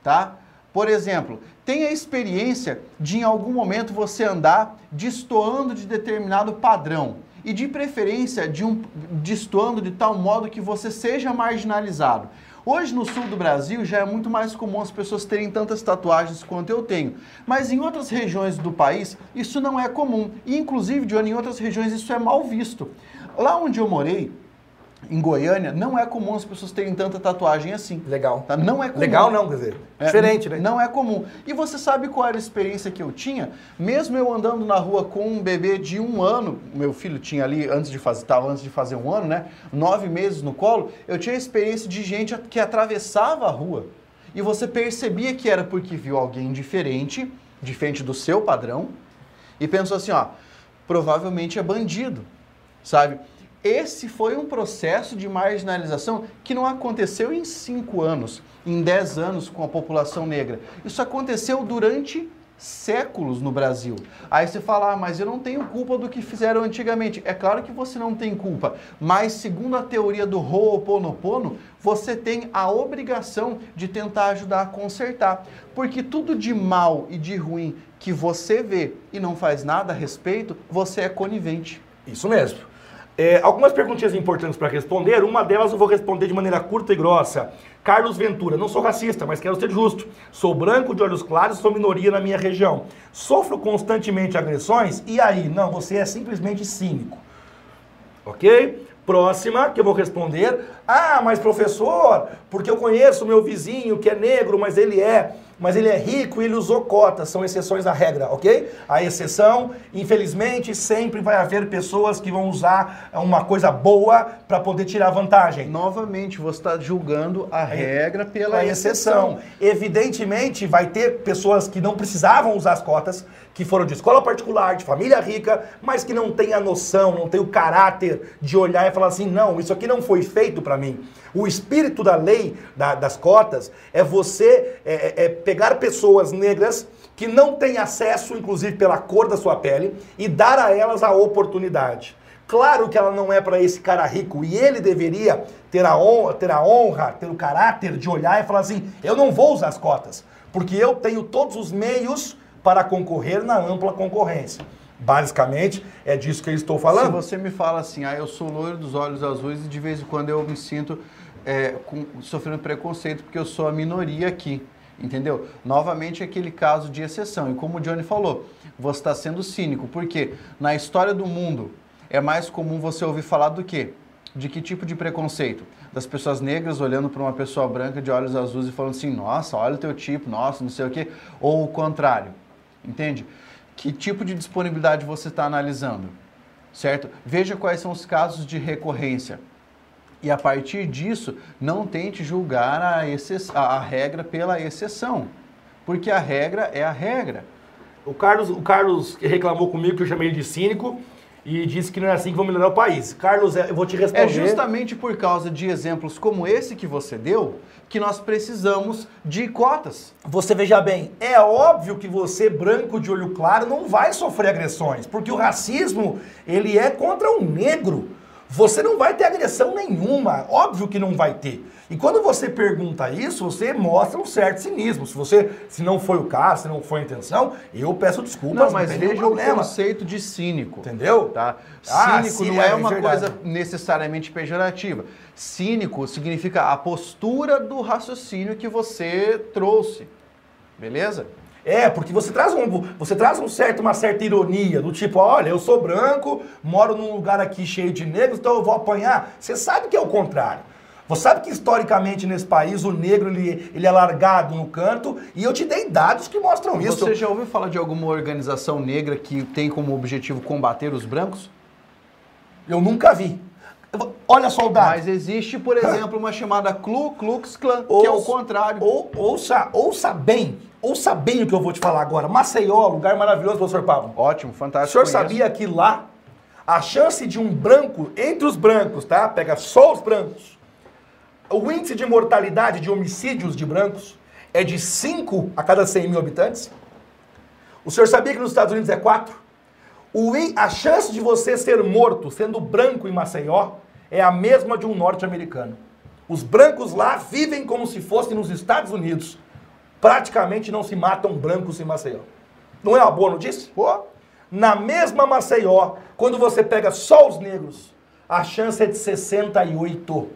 tá? Por exemplo, tenha experiência de em algum momento você andar destoando de determinado padrão e de preferência de um destoando de tal modo que você seja marginalizado. Hoje no sul do Brasil já é muito mais comum as pessoas terem tantas tatuagens quanto eu tenho, mas em outras regiões do país isso não é comum e inclusive, Johnny, em outras regiões isso é mal visto. Lá onde eu morei, em Goiânia, não é comum as pessoas terem tanta tatuagem assim. Legal. Tá? Não é comum. Legal não, quer dizer, é, diferente, né? Não é comum. E você sabe qual era a experiência que eu tinha? Mesmo eu andando na rua com um bebê de um ano, meu filho tinha ali, antes de fazer, tava antes de fazer um ano, né? Nove meses no colo, eu tinha a experiência de gente que atravessava a rua. E você percebia que era porque viu alguém diferente, diferente do seu padrão, e pensou assim, ó, provavelmente é bandido, sabe? Esse foi um processo de marginalização que não aconteceu em cinco anos, em dez anos com a população negra. Isso aconteceu durante séculos no Brasil. Aí você fala, ah, mas eu não tenho culpa do que fizeram antigamente. É claro que você não tem culpa, mas segundo a teoria do Ho'oponopono, você tem a obrigação de tentar ajudar a consertar. Porque tudo de mal e de ruim que você vê e não faz nada a respeito, você é conivente. Isso mesmo. É, algumas perguntinhas importantes para responder. Uma delas eu vou responder de maneira curta e grossa. Carlos Ventura, não sou racista, mas quero ser justo. Sou branco, de olhos claros, sou minoria na minha região. Sofro constantemente agressões e aí? Não, você é simplesmente cínico. Ok? Próxima que eu vou responder. Ah, mas professor, porque eu conheço meu vizinho que é negro, mas ele é mas ele é rico e ele usou cotas, são exceções à regra, ok? A exceção, infelizmente, sempre vai haver pessoas que vão usar uma coisa boa para poder tirar vantagem. Novamente, você está julgando a regra pela exceção. exceção. Evidentemente, vai ter pessoas que não precisavam usar as cotas, que foram de escola particular, de família rica, mas que não têm a noção, não têm o caráter de olhar e falar assim: não, isso aqui não foi feito para mim. O espírito da lei da, das cotas é você é, é, é pegar pessoas negras que não têm acesso, inclusive pela cor da sua pele, e dar a elas a oportunidade. Claro que ela não é para esse cara rico e ele deveria ter a, honra, ter a honra, ter o caráter de olhar e falar assim: eu não vou usar as cotas, porque eu tenho todos os meios para concorrer na ampla concorrência. Basicamente, é disso que eu estou falando. Se você me fala assim, ah, eu sou loiro dos olhos azuis e de vez em quando eu me sinto é, com, sofrendo preconceito porque eu sou a minoria aqui, entendeu? Novamente, aquele caso de exceção. E como o Johnny falou, você está sendo cínico, porque na história do mundo é mais comum você ouvir falar do quê? De que tipo de preconceito? Das pessoas negras olhando para uma pessoa branca de olhos azuis e falando assim, nossa, olha o teu tipo, nossa, não sei o quê. Ou o contrário, entende? que tipo de disponibilidade você está analisando, certo? Veja quais são os casos de recorrência. E a partir disso, não tente julgar a, a, a regra pela exceção, porque a regra é a regra. O Carlos, o Carlos reclamou comigo que eu chamei de cínico e disse que não é assim que vão melhorar o país. Carlos, é, eu vou te responder. É justamente por causa de exemplos como esse que você deu que nós precisamos de cotas. Você veja bem, é óbvio que você, branco de olho claro, não vai sofrer agressões, porque o racismo, ele é contra o negro. Você não vai ter agressão nenhuma, óbvio que não vai ter. E quando você pergunta isso, você mostra um certo cinismo. Se você, se não foi o caso, se não foi a intenção, eu peço desculpas. Não, mas veja o conceito de cínico. Entendeu? Tá? Ah, cínico não é, é uma coisa necessariamente pejorativa. Cínico significa a postura do raciocínio que você trouxe. Beleza? É, porque você traz um, você traz um certo, uma certa ironia, do tipo, olha, eu sou branco, moro num lugar aqui cheio de negros, então eu vou apanhar. Você sabe que é o contrário. Você sabe que historicamente nesse país o negro ele, ele é largado no canto e eu te dei dados que mostram isso. Você já ouviu falar de alguma organização negra que tem como objetivo combater os brancos? Eu nunca vi. Olha só o dado. Mas existe, por exemplo, uma chamada Ku Klux Klan, que é o contrário. Ou, ouça, ouça bem, ouça bem o que eu vou te falar agora. Maceió, lugar maravilhoso, professor Pablo. Ótimo, fantástico. O senhor sabia que lá a chance de um branco, entre os brancos, tá? Pega só os brancos, o índice de mortalidade de homicídios de brancos é de 5 a cada 100 mil habitantes. O senhor sabia que nos Estados Unidos é 4? O, a chance de você ser morto sendo branco em Maceió é a mesma de um norte-americano. Os brancos lá vivem como se fossem nos Estados Unidos. Praticamente não se matam brancos em Maceió. Não é uma boa notícia? Pô. Na mesma Maceió, quando você pega só os negros, a chance é de 68.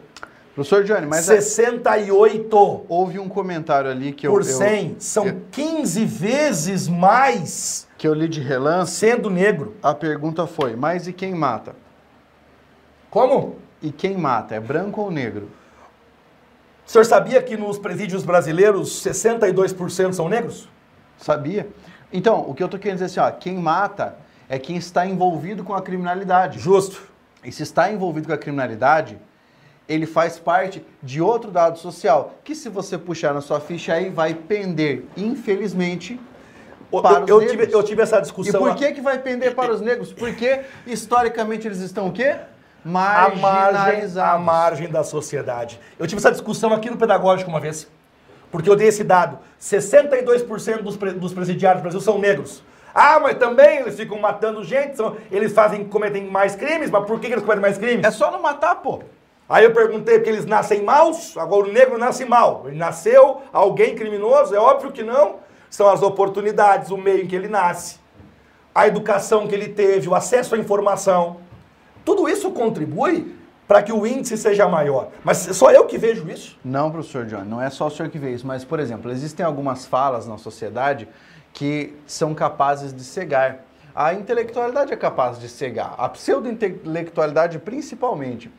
Professor Johnny, mas... 68. É... Houve um comentário ali que eu... Por 100. Eu, são eu, 15 vezes mais... Que eu li de relance. Sendo negro. A pergunta foi, mas e quem mata? Como? E quem mata? É branco ou negro? O senhor sabia que nos presídios brasileiros 62% são negros? Sabia. Então, o que eu tô querendo dizer assim, ó, quem mata é quem está envolvido com a criminalidade. Justo. E se está envolvido com a criminalidade, ele faz parte de outro dado social, que se você puxar na sua ficha aí, vai pender, infelizmente, para eu, eu, os tive, eu tive essa discussão. E por que, que vai pender para os negros? Porque historicamente eles estão o quê? Marginalizados. A margem, a margem da sociedade. Eu tive essa discussão aqui no Pedagógico uma vez. Porque eu dei esse dado. 62% dos, dos presidiários do Brasil são negros. Ah, mas também eles ficam matando gente, são, eles fazem, cometem mais crimes, mas por que, que eles cometem mais crimes? É só não matar, pô. Aí eu perguntei porque eles nascem maus, agora o negro nasce mal. Ele nasceu alguém criminoso? É óbvio que não. São as oportunidades, o meio em que ele nasce, a educação que ele teve, o acesso à informação. Tudo isso contribui para que o índice seja maior. Mas só eu que vejo isso? Não, professor John, não é só o senhor que vê isso. Mas, por exemplo, existem algumas falas na sociedade que são capazes de cegar. A intelectualidade é capaz de cegar, a pseudo-intelectualidade principalmente.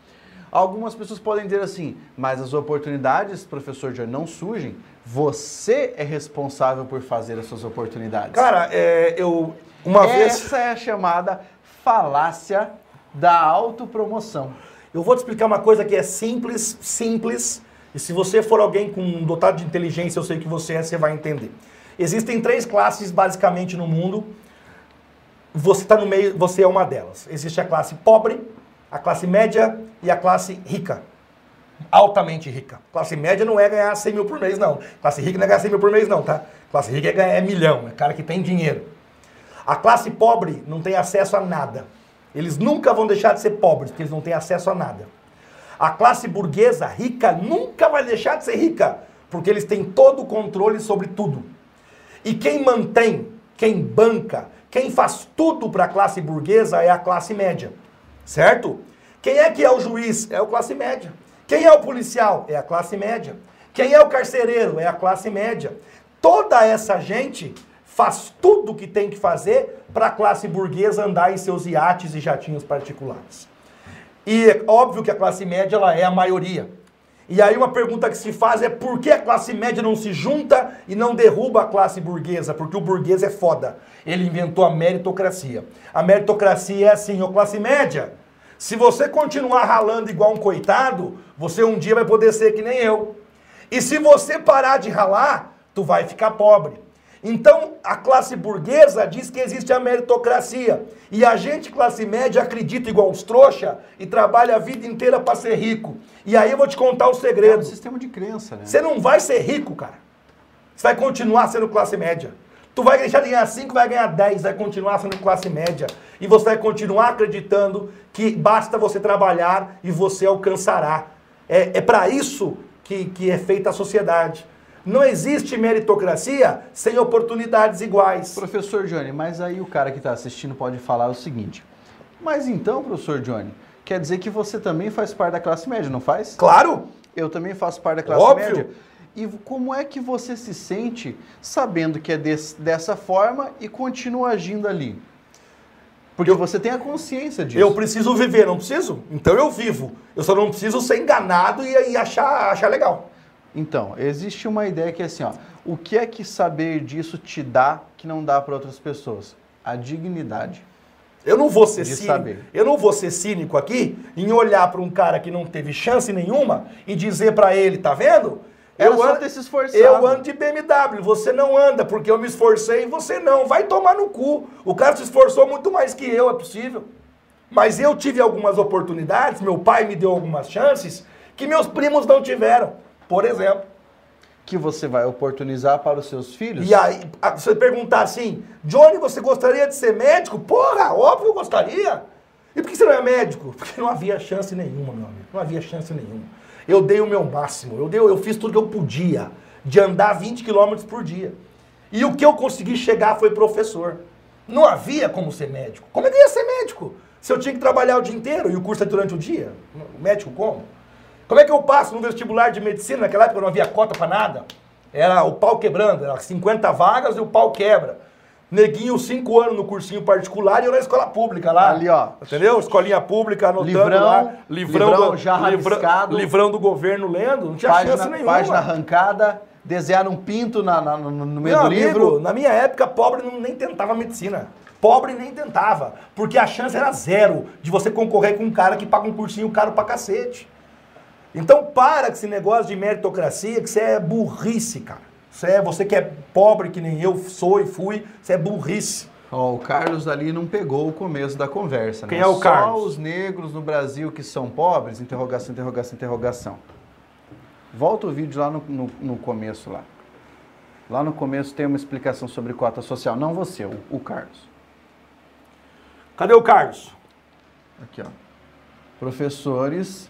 Algumas pessoas podem dizer assim, mas as oportunidades, professor John, não surgem. Você é responsável por fazer as suas oportunidades. Cara, é, eu uma Essa vez. Essa é a chamada falácia da autopromoção. Eu vou te explicar uma coisa que é simples, simples, e se você for alguém com dotado de inteligência, eu sei que você é, você vai entender. Existem três classes basicamente no mundo. Você está no meio, você é uma delas. Existe a classe pobre, a classe média e a classe rica. Altamente rica. Classe média não é ganhar 100 mil por mês, não. Classe rica não é ganhar 100 mil por mês, não, tá? Classe rica é ganhar é milhão, é cara que tem dinheiro. A classe pobre não tem acesso a nada. Eles nunca vão deixar de ser pobres, porque eles não têm acesso a nada. A classe burguesa rica nunca vai deixar de ser rica, porque eles têm todo o controle sobre tudo. E quem mantém, quem banca, quem faz tudo para a classe burguesa é a classe média. Certo? Quem é que é o juiz? É a classe média. Quem é o policial? É a classe média. Quem é o carcereiro? É a classe média. Toda essa gente faz tudo o que tem que fazer para a classe burguesa andar em seus iates e jatinhos particulares. E é óbvio que a classe média ela é a maioria. E aí uma pergunta que se faz é por que a classe média não se junta e não derruba a classe burguesa? Porque o burguês é foda. Ele inventou a meritocracia. A meritocracia é assim, ô classe média, se você continuar ralando igual um coitado, você um dia vai poder ser que nem eu. E se você parar de ralar, tu vai ficar pobre. Então, a classe burguesa diz que existe a meritocracia. E a gente, classe média, acredita igual os trouxa e trabalha a vida inteira para ser rico. E aí eu vou te contar o segredo. É um sistema de crença, né? Você não vai ser rico, cara. Você vai continuar sendo classe média. Tu vai deixar de ganhar 5, vai ganhar 10, vai continuar sendo classe média. E você vai continuar acreditando que basta você trabalhar e você alcançará. É, é para isso que, que é feita a sociedade. Não existe meritocracia sem oportunidades iguais. Professor Johnny, mas aí o cara que está assistindo pode falar o seguinte: mas então, professor Johnny, quer dizer que você também faz parte da classe média, não faz? Claro! Eu também faço parte da classe Óbvio. média. E como é que você se sente sabendo que é desse, dessa forma e continua agindo ali? Porque eu, você tem a consciência disso. Eu preciso viver, não preciso? Então eu vivo. Eu só não preciso ser enganado e, e achar, achar legal. Então, existe uma ideia que é assim, ó, o que é que saber disso te dá que não dá para outras pessoas? A dignidade. Eu não vou ser cínico. Saber. Eu não vou ser cínico aqui em olhar para um cara que não teve chance nenhuma e dizer para ele, tá vendo? Era eu ando, se esforçado. Eu ando de BMW, você não anda, porque eu me esforcei e você não. Vai tomar no cu. O cara se esforçou muito mais que eu, é possível. Mas eu tive algumas oportunidades, meu pai me deu algumas chances que meus primos não tiveram, por exemplo. Que você vai oportunizar para os seus filhos? E aí, você perguntar assim, Johnny, você gostaria de ser médico? Porra, óbvio eu gostaria. E por que você não é médico? Porque não havia chance nenhuma, meu amigo. Não havia chance nenhuma. Eu dei o meu máximo, eu, dei, eu fiz tudo que eu podia, de andar 20 quilômetros por dia. E o que eu consegui chegar foi professor. Não havia como ser médico. Como é que eu ia ser médico? Se eu tinha que trabalhar o dia inteiro e o curso é durante o dia? Médico como? Como é que eu passo no vestibular de medicina? Naquela época não havia cota para nada. Era o pau quebrando, era 50 vagas e o pau quebra. Neguinho, cinco anos no cursinho particular e eu na escola pública lá. Ali, ó. Entendeu? Escolinha pública, anotando livrão, lá. Livrão, livrão do, já livrão, livrão do governo lendo. Não tinha página, chance nenhuma. Página arrancada, desenhar um pinto na, na, no, no meio Meu do amigo, livro. Na minha época, pobre não, nem tentava medicina. Pobre nem tentava. Porque a chance era zero de você concorrer com um cara que paga um cursinho caro pra cacete. Então para com esse negócio de meritocracia, que você é burrice, cara. Você, é, você que é pobre, que nem eu sou e fui, você é burrice. Oh, o Carlos ali não pegou o começo da conversa, Quem né? é o Carlos? Só os negros no Brasil que são pobres? Interrogação, interrogação, interrogação. Volta o vídeo lá no, no, no começo lá. Lá no começo tem uma explicação sobre cota social. Não você, o, o Carlos. Cadê o Carlos? Aqui, ó. Professores,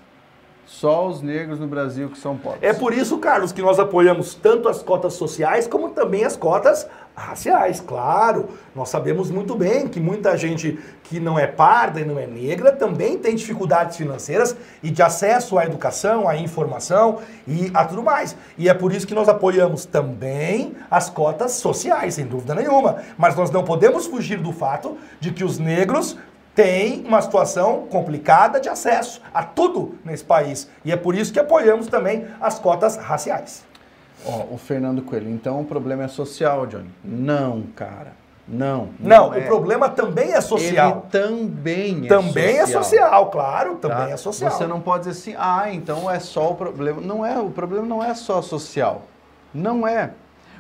só os negros no Brasil que são pobres. É por isso, Carlos, que nós apoiamos tanto as cotas sociais como também as cotas raciais, claro. Nós sabemos muito bem que muita gente que não é parda e não é negra também tem dificuldades financeiras e de acesso à educação, à informação e a tudo mais. E é por isso que nós apoiamos também as cotas sociais, sem dúvida nenhuma. Mas nós não podemos fugir do fato de que os negros têm uma situação complicada de acesso a tudo nesse país. E é por isso que apoiamos também as cotas raciais. Ó, o Fernando Coelho, então o problema é social, Johnny? Não, cara. Não. Não, é. o problema também é social. Ele também é também social. é social, claro, também tá? é social. Você não pode dizer assim, ah, então é só o problema. Não é, o problema não é só social. Não é.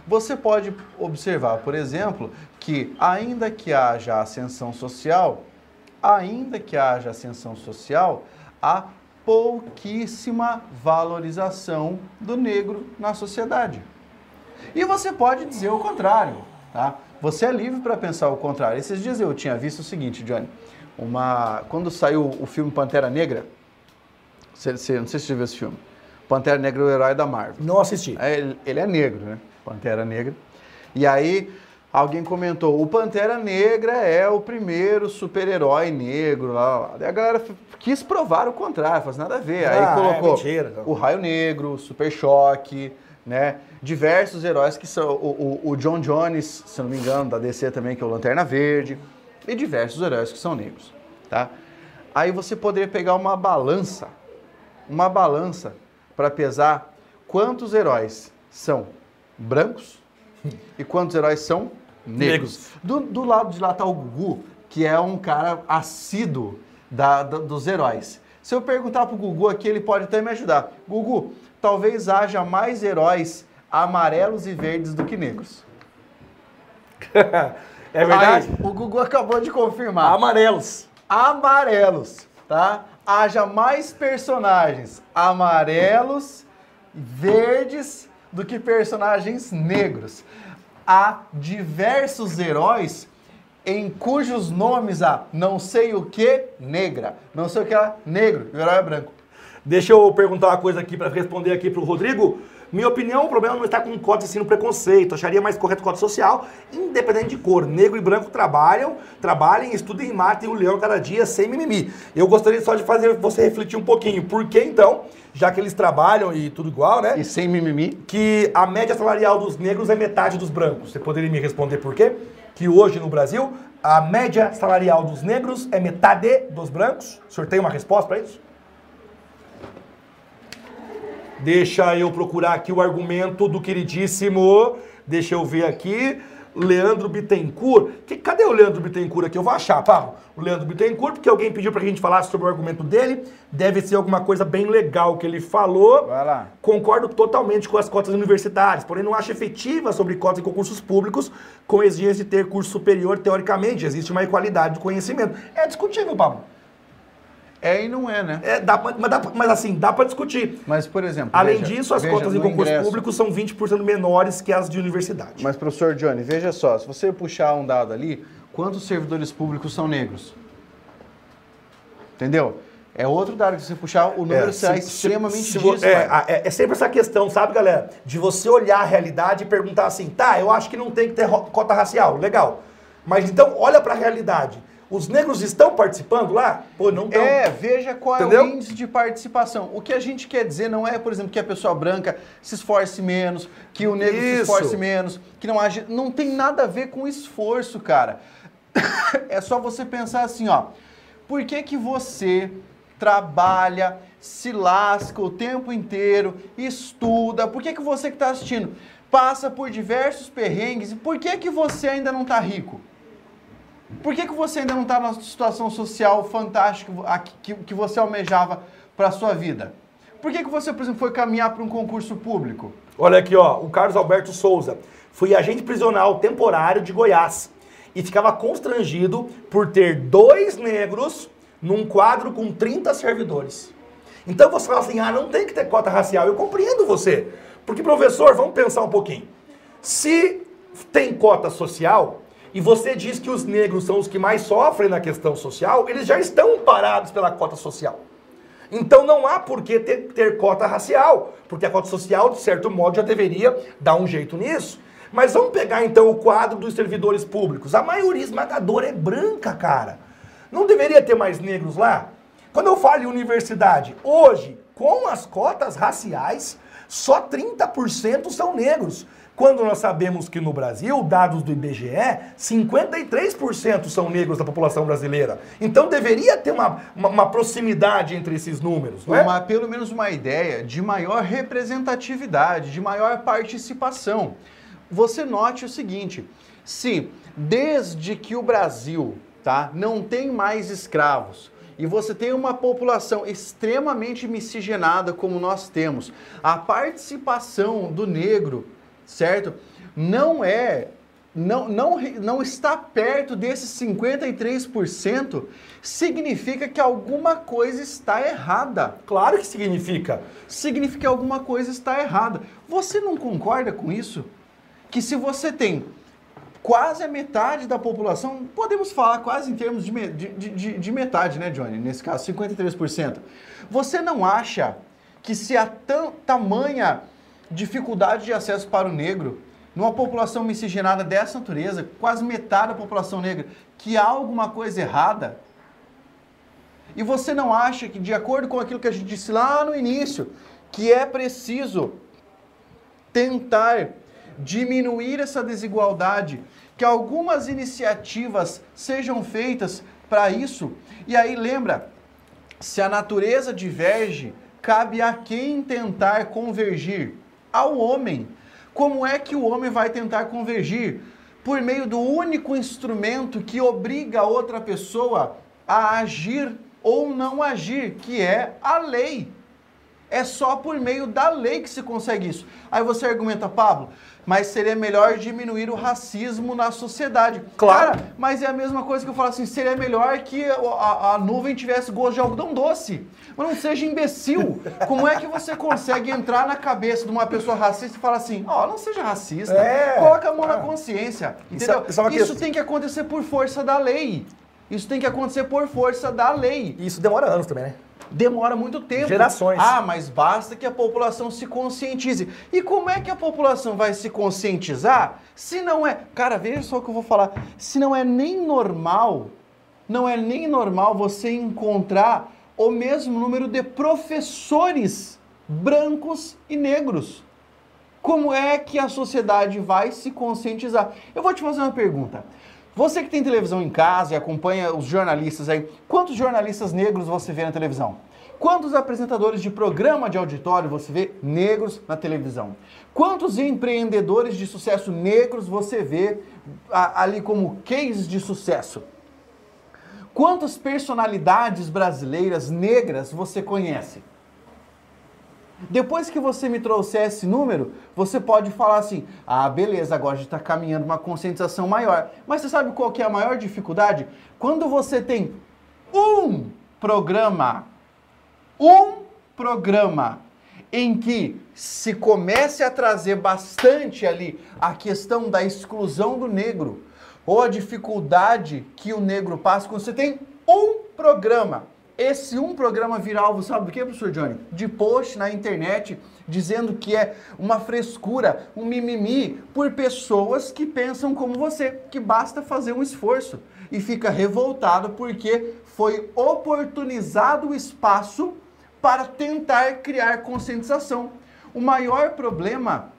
Você pode observar, por exemplo, que ainda que haja ascensão social, ainda que haja ascensão social, há pouquíssima valorização do negro na sociedade. E você pode dizer o contrário, tá? Você é livre para pensar o contrário. Esses dias eu tinha visto o seguinte, Johnny, uma quando saiu o filme Pantera Negra, você, você, não sei se você viu esse filme, Pantera Negra, o herói da Marvel. Não assisti. É, ele, ele é negro, né? Pantera Negra. E aí alguém comentou, o Pantera Negra é o primeiro super-herói negro. Lá, lá. A galera quis provar o contrário, faz nada a ver. Ah, aí é colocou mentira. o Raio Negro, o Super Choque, né? Diversos heróis que são. O, o, o John Jones, se não me engano, da DC também, que é o Lanterna Verde. E diversos heróis que são negros, tá? Aí você poderia pegar uma balança, uma balança para pesar quantos heróis são brancos e quantos heróis são negros. Do, do lado de lá tá o Gugu, que é um cara assíduo da- da- dos heróis. Se eu perguntar pro Gugu aqui, ele pode até me ajudar. Gugu, talvez haja mais heróis amarelos e verdes do que negros. é verdade? Aí, o Gugu acabou de confirmar. Amarelos. Amarelos, tá? Haja mais personagens amarelos, verdes do que personagens negros. Há diversos heróis em cujos nomes há não sei o que negra, não sei o que lá negro, o herói é branco. Deixa eu perguntar uma coisa aqui para responder aqui pro Rodrigo. Minha opinião, o problema não está com cotas e sim no preconceito. Acharia mais correto cota social, independente de cor. Negro e branco trabalham, trabalhem, estudem e matem o leão cada dia sem mimimi. Eu gostaria só de fazer você refletir um pouquinho. Por que então, já que eles trabalham e tudo igual, né? E sem mimimi, que a média salarial dos negros é metade dos brancos. Você poderia me responder por quê? Que hoje no Brasil, a média salarial dos negros é metade dos brancos? O senhor tem uma resposta para isso? Deixa eu procurar aqui o argumento do queridíssimo. Deixa eu ver aqui. Leandro Bittencourt. Que, cadê o Leandro Bittencourt aqui? Eu vou achar, Pablo. O Leandro Bittencourt, porque alguém pediu pra gente falar sobre o argumento dele. Deve ser alguma coisa bem legal que ele falou. Vai lá. Concordo totalmente com as cotas universitárias, porém não acho efetiva sobre cotas em concursos públicos com exigência de ter curso superior teoricamente. Existe uma equalidade de conhecimento. É discutível, Pablo. É e não é, né? É, dá, pra- mas, dá, mas assim, dá para discutir. Mas, por exemplo. Além veja- disso, as veja, cotas em no concursos ingresso- públicos são 20% menores que as de universidade. Mas, professor Johnny, veja só, se você puxar um dado ali, quantos servidores públicos são negros? Entendeu? É outro dado que você puxar, o número É, será se- extremamente se dísparo. é, a- é, é sempre essa questão, sabe, galera? De você olhar a realidade e perguntar assim, tá, eu acho que não tem que ter cota racial, legal. Mas então, olha pra realidade. Os negros estão participando lá? Pô, não estão. É, veja qual é Entendeu? o índice de participação. O que a gente quer dizer não é, por exemplo, que a pessoa branca se esforce menos, que o negro se Isso. esforce menos, que não age. Não tem nada a ver com esforço, cara. É só você pensar assim, ó. Por que que você trabalha, se lasca o tempo inteiro, estuda? Por que que você que está assistindo passa por diversos perrengues? E por que que você ainda não está rico? Por que, que você ainda não está na situação social fantástica que você almejava para a sua vida? Por que, que você, por exemplo, foi caminhar para um concurso público? Olha aqui, ó, o Carlos Alberto Souza. Fui agente prisional temporário de Goiás e ficava constrangido por ter dois negros num quadro com 30 servidores. Então você fala assim, ah, não tem que ter cota racial. Eu compreendo você. Porque, professor, vamos pensar um pouquinho. Se tem cota social, e você diz que os negros são os que mais sofrem na questão social, eles já estão parados pela cota social. Então não há por que ter, ter, cota racial, porque a cota social, de certo modo, já deveria dar um jeito nisso. Mas vamos pegar então o quadro dos servidores públicos. A maioria esmagadora é branca, cara. Não deveria ter mais negros lá? Quando eu falo em universidade, hoje, com as cotas raciais, só 30% são negros. Quando nós sabemos que no Brasil, dados do IBGE, 53% são negros da população brasileira. Então deveria ter uma, uma, uma proximidade entre esses números, não é? Uma, pelo menos uma ideia de maior representatividade, de maior participação. Você note o seguinte: se desde que o Brasil tá, não tem mais escravos, e você tem uma população extremamente miscigenada como nós temos, a participação do negro certo? Não é, não, não, não está perto desses 53%, significa que alguma coisa está errada. Claro que significa. Significa que alguma coisa está errada. Você não concorda com isso? Que se você tem quase a metade da população, podemos falar quase em termos de, de, de, de metade, né, Johnny? Nesse caso, 53%. Você não acha que se há tamanha dificuldade de acesso para o negro, numa população miscigenada dessa natureza, quase metade da população negra, que há alguma coisa errada? E você não acha que, de acordo com aquilo que a gente disse lá no início, que é preciso tentar diminuir essa desigualdade, que algumas iniciativas sejam feitas para isso? E aí lembra, se a natureza diverge, cabe a quem tentar convergir ao homem. Como é que o homem vai tentar convergir? Por meio do único instrumento que obriga outra pessoa a agir ou não agir, que é a lei. É só por meio da lei que se consegue isso. Aí você argumenta, Pablo, mas seria melhor diminuir o racismo na sociedade. Claro. Cara, mas é a mesma coisa que eu falo assim, seria melhor que a, a nuvem tivesse gosto de algodão doce. Mas não seja imbecil. Como é que você consegue entrar na cabeça de uma pessoa racista e falar assim, ó, oh, não seja racista, é, coloca a mão na consciência. Entendeu? Isso, é, isso, isso tem que acontecer por força da lei. Isso tem que acontecer por força da lei. E isso demora anos também, né? Demora muito tempo. Gerações. Ah, mas basta que a população se conscientize. E como é que a população vai se conscientizar se não é. Cara, veja só o que eu vou falar. Se não é nem normal, não é nem normal você encontrar o mesmo número de professores brancos e negros. Como é que a sociedade vai se conscientizar? Eu vou te fazer uma pergunta. Você que tem televisão em casa e acompanha os jornalistas aí, quantos jornalistas negros você vê na televisão? Quantos apresentadores de programa de auditório você vê negros na televisão? Quantos empreendedores de sucesso negros você vê ali como cases de sucesso? Quantas personalidades brasileiras negras você conhece? Depois que você me trouxer esse número, você pode falar assim: ah, beleza, agora a gente está caminhando uma conscientização maior. Mas você sabe qual que é a maior dificuldade? Quando você tem um programa, um programa em que se comece a trazer bastante ali a questão da exclusão do negro ou a dificuldade que o negro passa, quando você tem um programa esse um programa viral, você sabe do que, professor Johnny? De post na internet dizendo que é uma frescura, um mimimi por pessoas que pensam como você, que basta fazer um esforço e fica revoltado porque foi oportunizado o espaço para tentar criar conscientização. O maior problema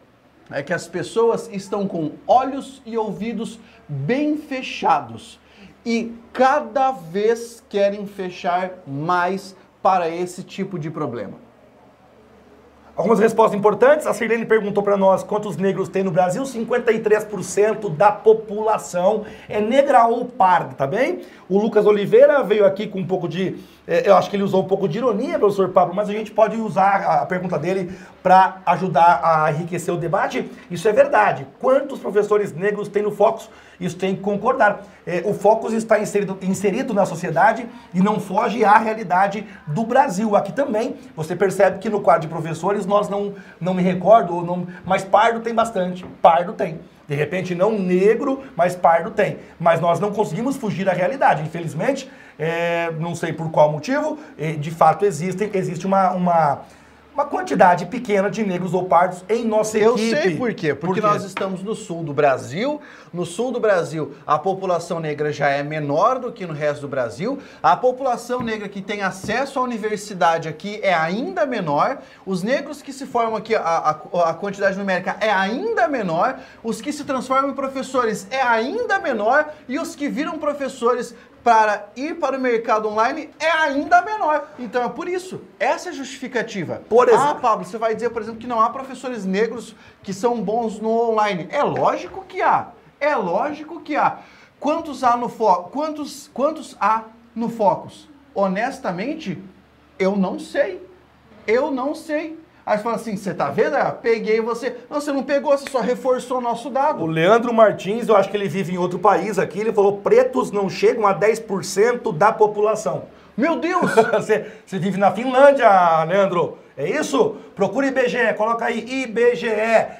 é que as pessoas estão com olhos e ouvidos bem fechados e cada vez querem fechar mais para esse tipo de problema. Algumas respostas importantes. A Sirlene perguntou para nós quantos negros tem no Brasil. 53% da população é negra ou parda, tá bem? O Lucas Oliveira veio aqui com um pouco de É, eu acho que ele usou um pouco de ironia, professor Pablo, mas a gente pode usar a pergunta dele para ajudar a enriquecer o debate. Isso é verdade. Quantos professores negros tem no Focus? Isso tem que concordar. É, o Focus está inserido, inserido na sociedade e não foge à realidade do Brasil. Aqui também você percebe que no quadro de professores nós não, não me recordo, não, mas pardo tem bastante. Pardo tem. De repente, não negro, mas pardo tem. Mas nós não conseguimos fugir da realidade. Infelizmente, é, não sei por qual motivo, é, de fato existem, existe uma, uma uma quantidade pequena de negros ou pardos em nossa Eu equipe. Eu sei por quê. Porque por quê? nós estamos no sul do Brasil. No sul do Brasil, a população negra já é menor do que no resto do Brasil. A população negra que tem acesso à universidade aqui é ainda menor. Os negros que se formam aqui, a, a, a quantidade numérica é ainda menor. Os que se transformam em professores é ainda menor. E os que viram professores para ir para o mercado online é ainda menor. Então é por isso. Essa é a justificativa. Por exemplo. Ah, Pablo, você vai dizer, por exemplo, que não há professores negros que são bons no online. É lógico que há. É lógico que há. Quantos há no Focus? Quantos, quantos há no Focus? Honestamente, eu não sei. Eu não sei. Aí você fala assim, você tá vendo? Ah, peguei você. Não, você não pegou, você só reforçou o nosso dado. O Leandro Martins, eu acho que ele vive em outro país aqui, ele falou, pretos não chegam a 10% da população. Meu Deus! você, você vive na Finlândia, Leandro. É isso? Procure IBGE, coloca aí IBGE,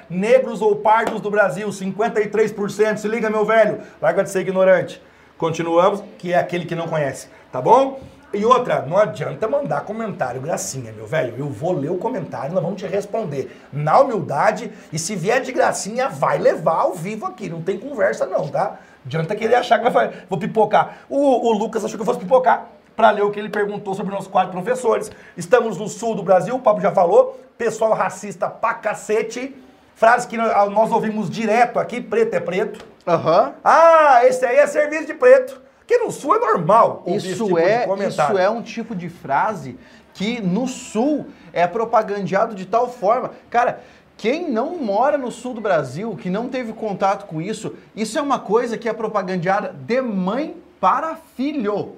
negros ou pardos do Brasil, 53%. Se liga, meu velho, larga de ser ignorante. Continuamos, que é aquele que não conhece, tá bom? E outra, não adianta mandar comentário gracinha, meu velho. Eu vou ler o comentário, nós vamos te responder na humildade. E se vier de gracinha, vai levar ao vivo aqui. Não tem conversa, não, tá? Adianta querer achar que vai, vou pipocar. O, o Lucas achou que eu fosse pipocar para ler o que ele perguntou sobre nossos quatro professores. Estamos no sul do Brasil, o Pablo já falou. Pessoal racista pra cacete. Frase que nós ouvimos direto aqui: preto é preto. Aham. Uhum. Ah, esse aí é serviço de preto. Que no sul é normal. Isso tipo é, isso é um tipo de frase que no sul é propagandeado de tal forma. Cara, quem não mora no sul do Brasil, que não teve contato com isso, isso é uma coisa que é propagandeada de mãe para filho.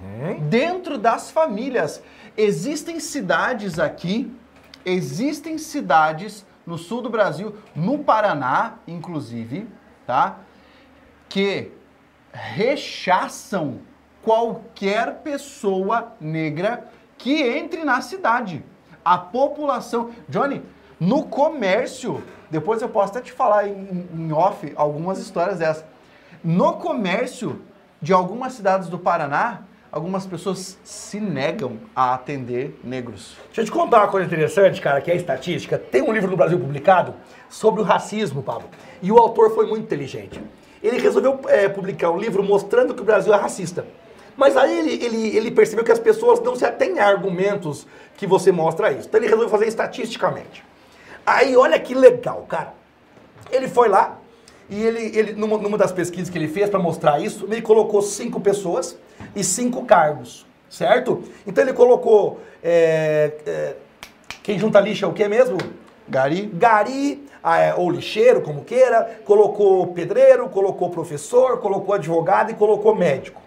Uhum. Dentro das famílias. Existem cidades aqui, existem cidades no sul do Brasil, no Paraná, inclusive, tá? Que rechaçam qualquer pessoa negra que entre na cidade. A população. Johnny, no comércio, depois eu posso até te falar em, em off algumas histórias dessas. No comércio de algumas cidades do Paraná, algumas pessoas se negam a atender negros. Deixa eu te contar uma coisa interessante, cara, que é estatística. Tem um livro no Brasil publicado sobre o racismo, Pablo. E o autor foi muito inteligente ele resolveu é, publicar um livro mostrando que o Brasil é racista. Mas aí ele, ele, ele percebeu que as pessoas não se atêm a argumentos que você mostra isso. Então ele resolveu fazer estatisticamente. Aí olha que legal, cara. Ele foi lá e ele, ele numa, numa das pesquisas que ele fez para mostrar isso, ele colocou cinco pessoas e cinco cargos, certo? Então ele colocou. É, é, quem junta lixo é o que mesmo? Gari. Gari, ou lixeiro, como queira, colocou pedreiro, colocou professor, colocou advogado e colocou médico.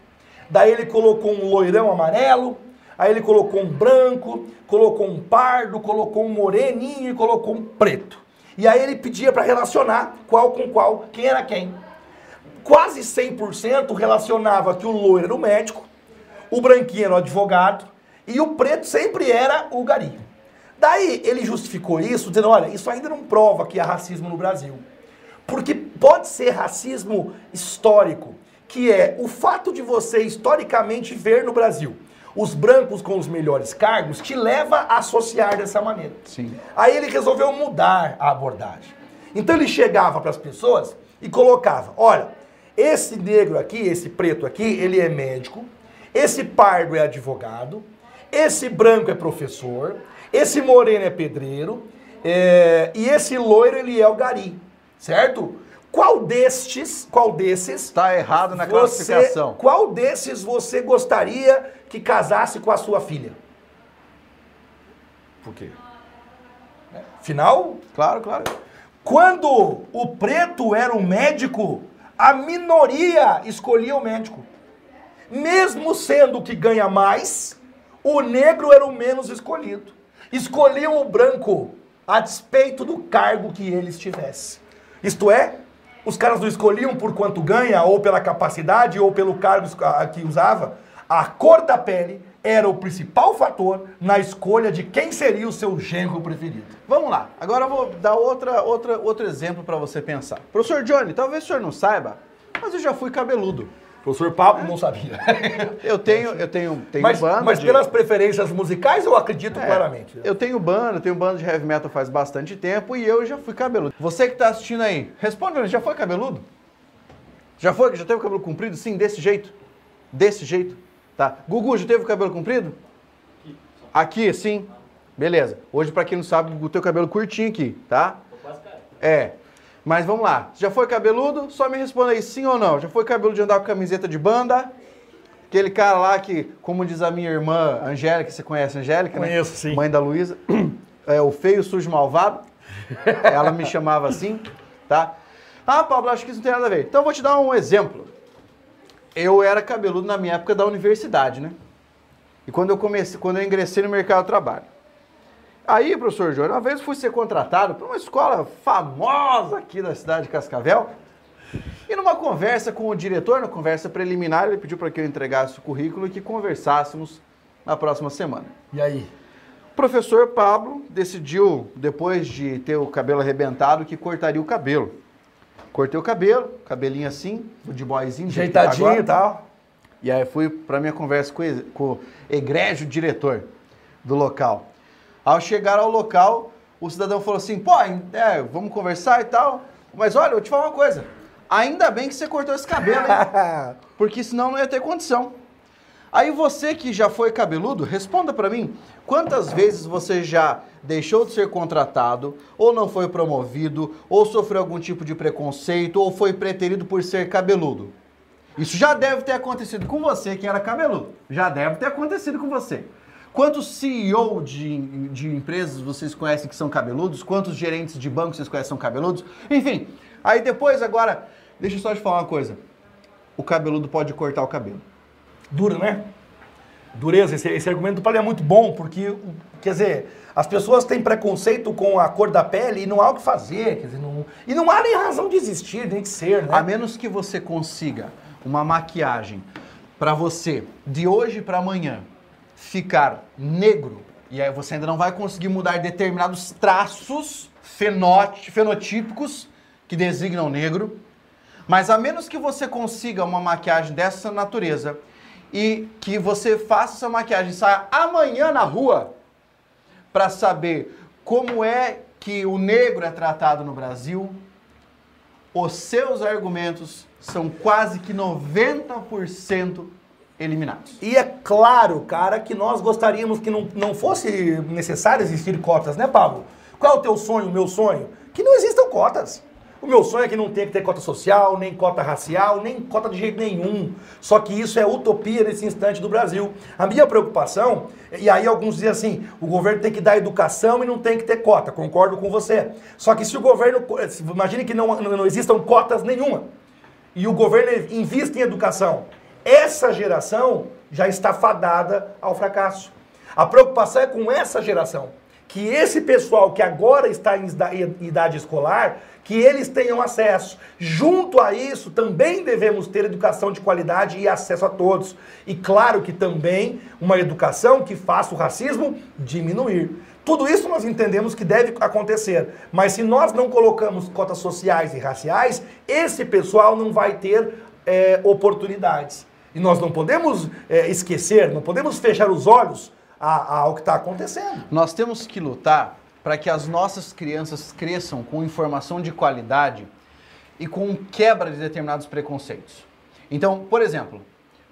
Daí ele colocou um loirão amarelo, aí ele colocou um branco, colocou um pardo, colocou um moreninho e colocou um preto. E aí ele pedia para relacionar qual com qual, quem era quem. Quase 100% relacionava que o loiro era o médico, o branquinho era o advogado e o preto sempre era o gari. Daí ele justificou isso, dizendo: olha, isso ainda não prova que há racismo no Brasil. Porque pode ser racismo histórico, que é o fato de você historicamente ver no Brasil os brancos com os melhores cargos te leva a associar dessa maneira. Sim. Aí ele resolveu mudar a abordagem. Então ele chegava para as pessoas e colocava: olha, esse negro aqui, esse preto aqui, ele é médico, esse pardo é advogado, esse branco é professor, esse moreno é pedreiro é, e esse loiro ele é o gari, certo? Qual destes, qual desses... Está errado na você, classificação. Qual desses você gostaria que casasse com a sua filha? Por quê? Final? Claro, claro. Quando o preto era o médico, a minoria escolhia o médico. Mesmo sendo que ganha mais, o negro era o menos escolhido. Escolhiam o branco a despeito do cargo que ele estivesse. Isto é, os caras não escolhiam por quanto ganha, ou pela capacidade, ou pelo cargo que usava. A cor da pele era o principal fator na escolha de quem seria o seu genro preferido. Vamos lá, agora eu vou dar outra, outra, outro exemplo para você pensar. Professor Johnny, talvez o senhor não saiba, mas eu já fui cabeludo. Professor Pablo não sabia. Eu tenho, eu tenho, tenho mas, banda. Mas de... pelas preferências musicais eu acredito É, claramente. Eu tenho banda, tenho banda de heavy metal faz bastante tempo e eu já fui cabeludo. Você que tá assistindo aí, responde, já foi cabeludo? Já foi? Já teve o cabelo comprido? Sim, desse jeito? Desse jeito? Tá. Gugu, já teve o cabelo comprido? Aqui, sim. Beleza. Hoje, pra quem não sabe, o Gugu tem o cabelo curtinho aqui, tá? É. Mas vamos lá. Já foi cabeludo? Só me responda aí, sim ou não. Já foi cabeludo de andar com camiseta de banda? Aquele cara lá que, como diz a minha irmã Angélica, você conhece a Angélica, né? Conheço, sim. Mãe da Luísa. É o feio, sujo, malvado. Ela me chamava assim, tá? Ah, Pablo, acho que isso não tem nada a ver. Então eu vou te dar um exemplo. Eu era cabeludo na minha época da universidade, né? E quando eu comecei, quando eu ingressei no mercado de trabalho. Aí, professor Júnior, uma vez fui ser contratado para uma escola famosa aqui da cidade de Cascavel. E numa conversa com o diretor, na conversa preliminar, ele pediu para que eu entregasse o currículo e que conversássemos na próxima semana. E aí? O professor Pablo decidiu, depois de ter o cabelo arrebentado, que cortaria o cabelo. Cortei o cabelo, cabelinho assim, o de boyzinho. Ajeitadinho e tal. E aí fui para minha conversa com, o- com o egrégio diretor do local. Ao chegar ao local, o cidadão falou assim, pô, é, vamos conversar e tal, mas olha, eu vou te falar uma coisa, ainda bem que você cortou esse cabelo, hein? porque senão não ia ter condição. Aí você que já foi cabeludo, responda pra mim, quantas vezes você já deixou de ser contratado, ou não foi promovido, ou sofreu algum tipo de preconceito, ou foi preterido por ser cabeludo? Isso já deve ter acontecido com você que era cabeludo. Já deve ter acontecido com você. Quantos CEO de, de empresas vocês conhecem que são cabeludos? Quantos gerentes de banco vocês conhecem que são cabeludos? Enfim, aí depois, agora, deixa eu só te falar uma coisa. O cabeludo pode cortar o cabelo. Duro, né? Dureza, esse, esse argumento do Paulo é muito bom, porque, quer dizer, as pessoas têm preconceito com a cor da pele e não há o que fazer, quer dizer, não, e não há nem razão de existir, nem de ser, né? A menos que você consiga uma maquiagem para você, de hoje para amanhã, ficar negro, e aí você ainda não vai conseguir mudar determinados traços fenotípicos que designam negro, mas a menos que você consiga uma maquiagem dessa natureza e que você faça essa maquiagem saia amanhã na rua para saber como é que o negro é tratado no Brasil, os seus argumentos são quase que 90% eliminados. E é claro, cara, que nós gostaríamos que não, não fosse necessário existir cotas, né, Pablo? Qual é o teu sonho, o meu sonho? Que não existam cotas. O meu sonho é que não tenha que ter cota social, nem cota racial, nem cota de jeito nenhum. Só que isso é utopia nesse instante do Brasil. A minha preocupação, e aí alguns dizem assim, o governo tem que dar educação e não tem que ter cota. Concordo com você. Só que se o governo, imagine que não, não existam cotas nenhuma, e o governo investe em educação, essa geração já está fadada ao fracasso. A preocupação é com essa geração. Que esse pessoal que agora está em idade escolar, que eles tenham acesso. Junto a isso, também devemos ter educação de qualidade e acesso a todos. E claro que também uma educação que faça o racismo diminuir. Tudo isso nós entendemos que deve acontecer. Mas se nós não colocamos cotas sociais e raciais, esse pessoal não vai ter é, oportunidades. E nós não podemos é, esquecer, não podemos fechar os olhos a- a- ao que está acontecendo. Nós temos que lutar para que as nossas crianças cresçam com informação de qualidade e com quebra de determinados preconceitos. Então, por exemplo,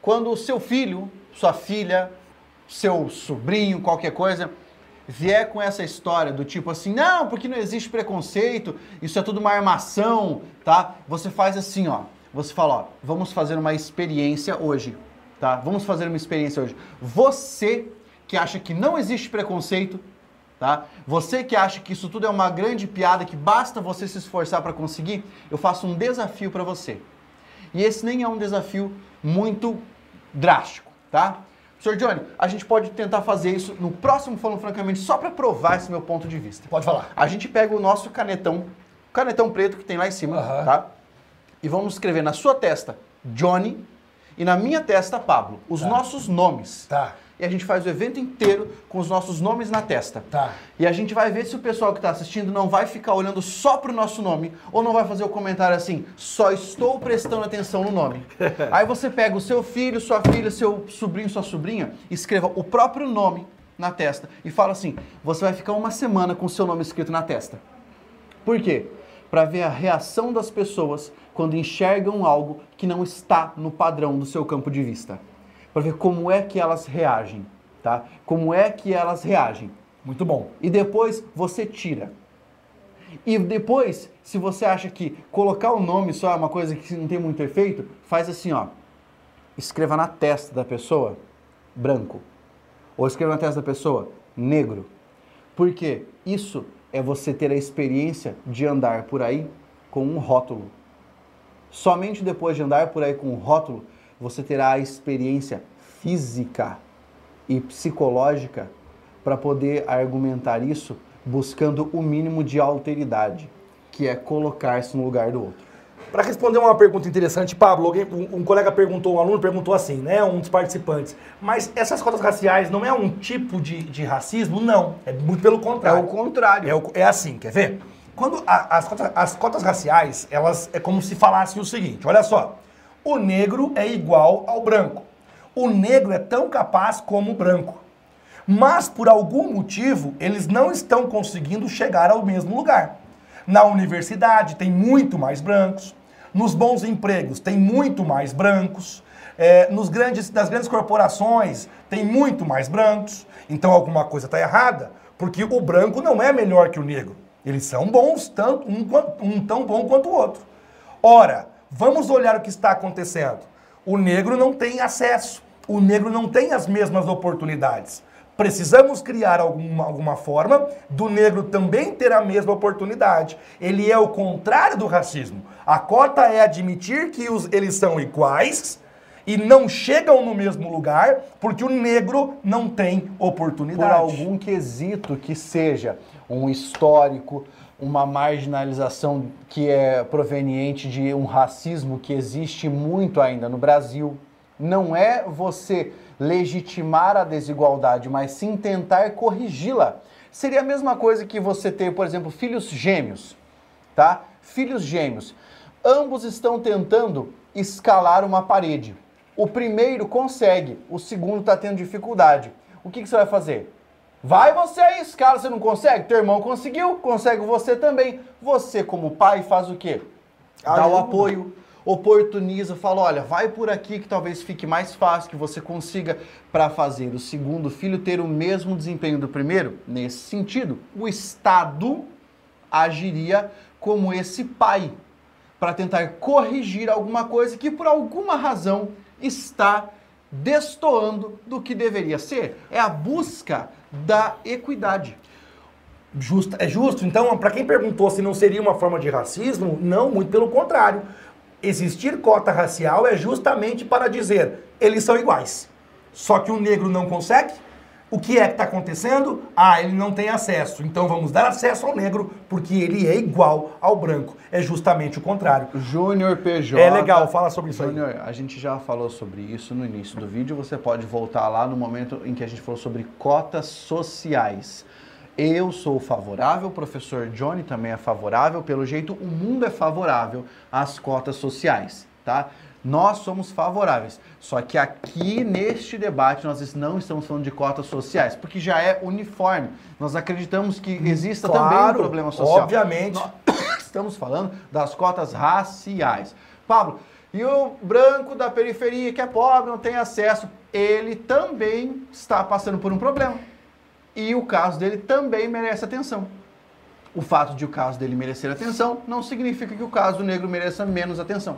quando o seu filho, sua filha, seu sobrinho, qualquer coisa, vier com essa história do tipo assim, não, porque não existe preconceito, isso é tudo uma armação, tá? Você faz assim, ó. Você fala, ó, vamos fazer uma experiência hoje, tá? Vamos fazer uma experiência hoje. Você que acha que não existe preconceito, tá? Você que acha que isso tudo é uma grande piada, que basta você se esforçar para conseguir, eu faço um desafio para você. E esse nem é um desafio muito drástico, tá? Senhor Johnny, a gente pode tentar fazer isso no próximo Falando Francamente, só para provar esse meu ponto de vista. Pode falar. A gente pega o nosso canetão, canetão preto que tem lá em cima, Aham. tá? E vamos escrever na sua testa Johnny e na minha testa Pablo, os nossos nomes. Tá. E a gente faz o evento inteiro com os nossos nomes na testa. Tá. E a gente vai ver se o pessoal que está assistindo não vai ficar olhando só pro nosso nome ou não vai fazer o comentário assim, só estou prestando atenção no nome. Aí você pega o seu filho, sua filha, seu sobrinho, sua sobrinha, escreva o próprio nome na testa e fala assim: você vai ficar uma semana com o seu nome escrito na testa. Por quê? Para ver a reação das pessoas quando enxergam algo que não está no padrão do seu campo de vista. Para ver como é que elas reagem, tá? Como é que elas reagem. Muito bom. E depois você tira. E depois, se você acha que colocar o nome só é uma coisa que não tem muito efeito, faz assim, ó. Escreva na testa da pessoa branco. Ou escreva na testa da pessoa negro. Porque isso é você ter a experiência de andar por aí com um rótulo. Somente depois de andar por aí com um rótulo, você terá a experiência física e psicológica para poder argumentar isso buscando o mínimo de alteridade, que é colocar-se no lugar do outro. Para responder uma pergunta interessante, Pablo, alguém- um, um colega perguntou, um aluno perguntou assim, né? Um dos participantes. Mas essas cotas raciais não é um tipo de, de racismo? Não. É muito pelo É contrário. o contrário. É, o- é assim, quer ver? Quando a- as, cotas, as cotas raciais, elas é como se falassem o seguinte: olha só, o negro é igual ao branco. O negro é tão capaz como o branco. Mas por algum motivo, eles não estão conseguindo chegar ao mesmo lugar. Na universidade tem muito mais brancos, nos bons empregos tem muito mais brancos, é, nos grandes, nas grandes corporações tem muito mais brancos. Então alguma coisa está errada, porque o branco não é melhor que o negro. Eles são bons, tanto um, um tão bom quanto o outro. Ora, vamos olhar o que está acontecendo. O negro não tem acesso, o negro não tem as mesmas oportunidades. Precisamos criar alguma, alguma forma do negro também ter a mesma oportunidade. Ele é o contrário do racismo. A cota é admitir que os, eles são iguais e não chegam no mesmo lugar porque o negro não tem por oportunidade. algum quesito que seja um histórico, uma marginalização que é proveniente de um racismo que existe muito ainda no Brasil. Não é você legitimar a desigualdade, mas sim tentar corrigi-la. Seria a mesma coisa que você ter, por exemplo, filhos gêmeos, tá? Filhos gêmeos. Ambos estão tentando escalar uma parede. O primeiro consegue, o segundo está tendo dificuldade. O que, que você vai fazer? Vai você aí, escala, você não consegue? Teu irmão conseguiu, consegue você também. Você, como pai, faz o quê? Dá o apoio, oportuniza, fala, olha, vai por aqui que talvez fique mais fácil, que você consiga para fazer o segundo filho ter o mesmo desempenho do primeiro. Nesse sentido, o Estado agiria como esse pai para tentar corrigir alguma coisa que por alguma razão está destoando do que deveria ser. É a busca da equidade. Justo, é justo. Então, para quem perguntou se não seria uma forma de racismo, não, muito pelo contrário. Existir cota racial é justamente para dizer eles são iguais. Só que o negro não consegue. O que é que está acontecendo? Ah, ele não tem acesso. Então vamos dar acesso ao negro porque ele é igual ao branco. É justamente o contrário. Júnior PJ. É legal, fala sobre isso aí. Júnior, a gente já falou sobre isso no início do vídeo. Você pode voltar lá no momento em que a gente falou sobre cotas sociais. Eu sou favorável, o professor Johnny também é favorável. Pelo jeito, o mundo é favorável às cotas sociais, tá? Nós somos favoráveis. Só que aqui neste debate nós não estamos falando de cotas sociais, porque já é uniforme. Nós acreditamos que exista também um Claro, problema social. obviamente. Nós estamos falando das cotas raciais. Pablo, e o branco da periferia que é pobre, não tem acesso, ele também está passando por um problema. E o caso dele também merece atenção. O fato de o caso dele merecer atenção não significa que o caso do negro mereça menos atenção.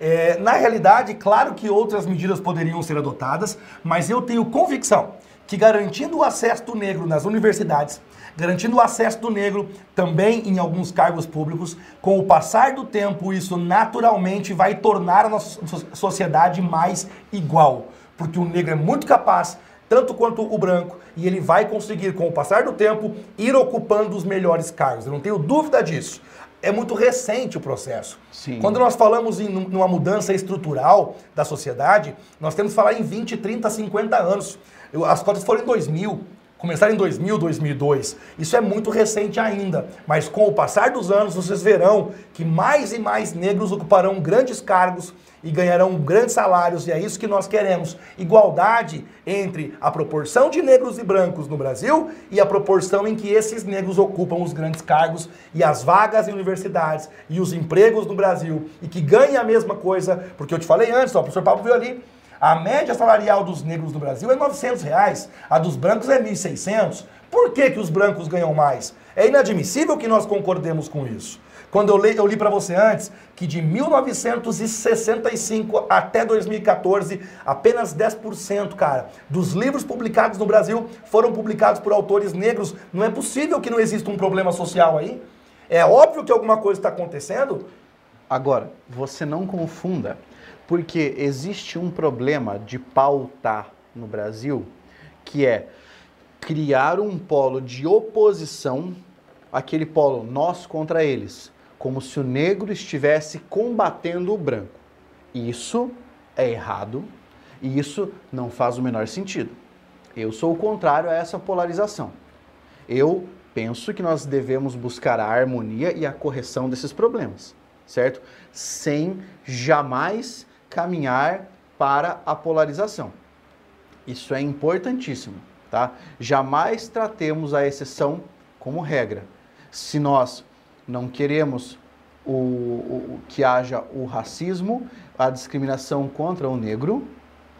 É, na realidade, claro que outras medidas poderiam ser adotadas, mas eu tenho convicção que garantindo o acesso do negro nas universidades, garantindo o acesso do negro também em alguns cargos públicos, com o passar do tempo, isso naturalmente vai tornar a nossa so- sociedade mais igual. porque o negro é muito capaz, tanto quanto o branco, e ele vai conseguir, com o passar do tempo, ir ocupando os melhores cargos. Eu não tenho dúvida disso. É muito recente o processo. Sim. Quando nós falamos em numa mudança estrutural da sociedade, nós temos que falar em 20, 30, 50 anos. Eu- As cotas foram em 2000, começaram em 2000, 2002. Isso é muito recente ainda, mas com o passar dos anos vocês verão que mais e mais negros ocuparão grandes cargos e ganharão grandes salários, e é isso que nós queremos. Igualdade entre a proporção de negros e brancos no Brasil e a proporção em que esses negros ocupam os grandes cargos e as vagas em universidades e os empregos no Brasil e que ganhem a mesma coisa, porque eu te falei antes, ó, o professor Pablo viu ali, a média salarial dos negros no Brasil é 900 reais, a dos brancos é 1.600. Por que, que os brancos ganham mais? É inadmissível que nós concordemos com isso. Quando eu li, eu li para você antes que de 1965 até 2014, apenas 10%, cara, dos livros publicados no Brasil foram publicados por autores negros. Não é possível que não exista um problema social aí. É óbvio que alguma coisa está acontecendo. Agora, você não confunda, porque existe um problema de pauta no Brasil, que é criar um polo de oposição, aquele polo nós contra eles, como se o negro estivesse combatendo o branco. Isso é errado e isso não faz o menor sentido. Eu sou o contrário a essa polarização. Eu penso que nós devemos buscar a harmonia e a correção desses problemas, certo? Sem jamais caminhar para a polarização. Isso é importantíssimo, tá? Jamais tratemos a exceção como regra. Se nós não queremos o, o- que haja o racismo, a discriminação contra o negro,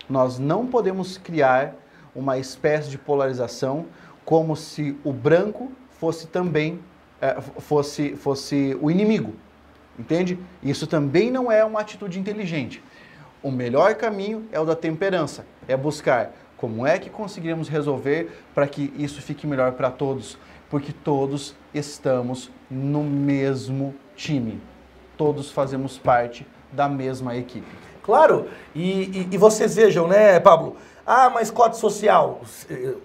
nós não podemos criar uma espécie de polarização como se o branco fosse também eh, fosse, fosse o inimigo. Entende? Isso também não é uma atitude inteligente. O melhor caminho é o da temperança, é buscar como é que conseguiremos resolver para que isso fique melhor para todos, porque todos estamos no mesmo time, todos fazemos parte da mesma equipe. Claro, e, e- e vocês vejam, né, Pablo? Ah, mas cota social.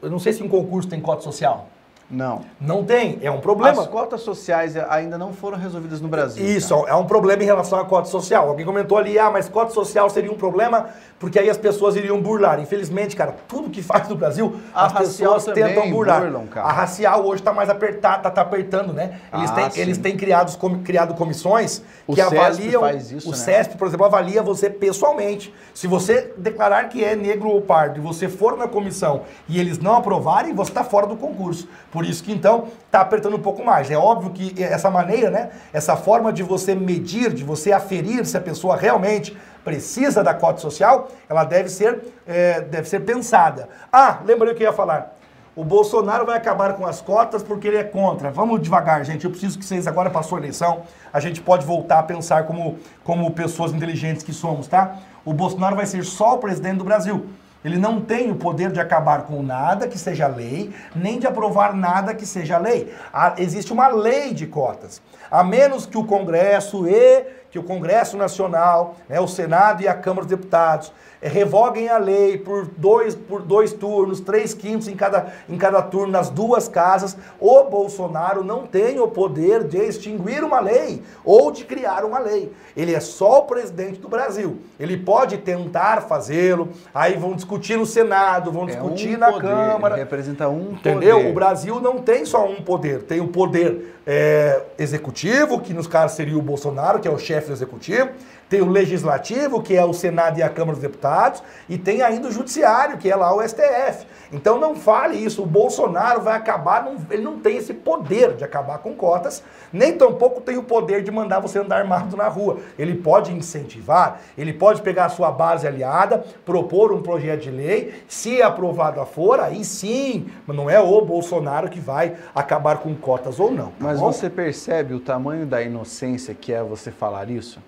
Eu não sei se um concurso tem cota social. Não. Não tem, é um problema. As cotas sociais ainda não foram resolvidas no Brasil. Isso, cara. é um problema em relação à cota social. Alguém comentou ali, ah, mas cota social seria um problema porque aí as pessoas iriam burlar. Infelizmente, cara, tudo que faz no Brasil, A as pessoas tentam burlar. burlam, cara. A racial hoje está mais apertada, tá, tá apertando, né? Eles, Ah, têm, sim. eles têm criados, criado comissões O que CESP avaliam. faz isso, o né? CESP, por exemplo, avalia você pessoalmente. Se você declarar que é negro ou pardo e você for na comissão e eles não aprovarem, você está fora do concurso. Por isso que então está apertando um pouco mais. É óbvio que essa maneira, né? Essa forma de você medir, de você aferir se a pessoa realmente precisa da cota social, ela deve ser, é, deve ser pensada. Ah, lembrei o que eu ia falar. O Bolsonaro vai acabar com as cotas porque ele é contra. Vamos devagar, gente. Eu preciso que vocês agora passou a eleição, a gente pode voltar a pensar como, como pessoas inteligentes que somos, tá? O Bolsonaro vai ser só o presidente do Brasil. Ele não tem o poder de acabar com nada que seja lei, nem de aprovar nada que seja lei. Há- existe uma lei de cotas. A menos que o Congresso e que o Congresso Nacional, né, o Senado e a Câmara dos Deputados revoguem a lei por dois, por dois turnos, três quintos em cada, em cada turno, nas duas casas, o Bolsonaro não tem o poder de extinguir uma lei ou de criar uma lei. Ele é só o presidente do Brasil. Ele pode tentar fazê-lo, aí vão discutir no Senado, vão É discutir um na poder, Câmara. representa um Entendeu? poder. O Brasil não tem só um poder. Tem o poder é, executivo, que nos casos seria o Bolsonaro, que é o chefe do executivo. Tem o legislativo, que é o Senado e a Câmara dos Deputados. E tem ainda o judiciário, que é lá o STF. Então não fale isso. O Bolsonaro vai acabar, não- ele não tem esse poder de acabar com cotas, nem tampouco tem o poder de mandar você andar armado na rua. Ele pode incentivar, ele pode pegar a sua base aliada, propor um projeto de lei, se aprovado for, aí sim, mas não é o Bolsonaro que vai acabar com cotas ou não. tá Mas bom? você percebe o tamanho da inocência que é você falar isso?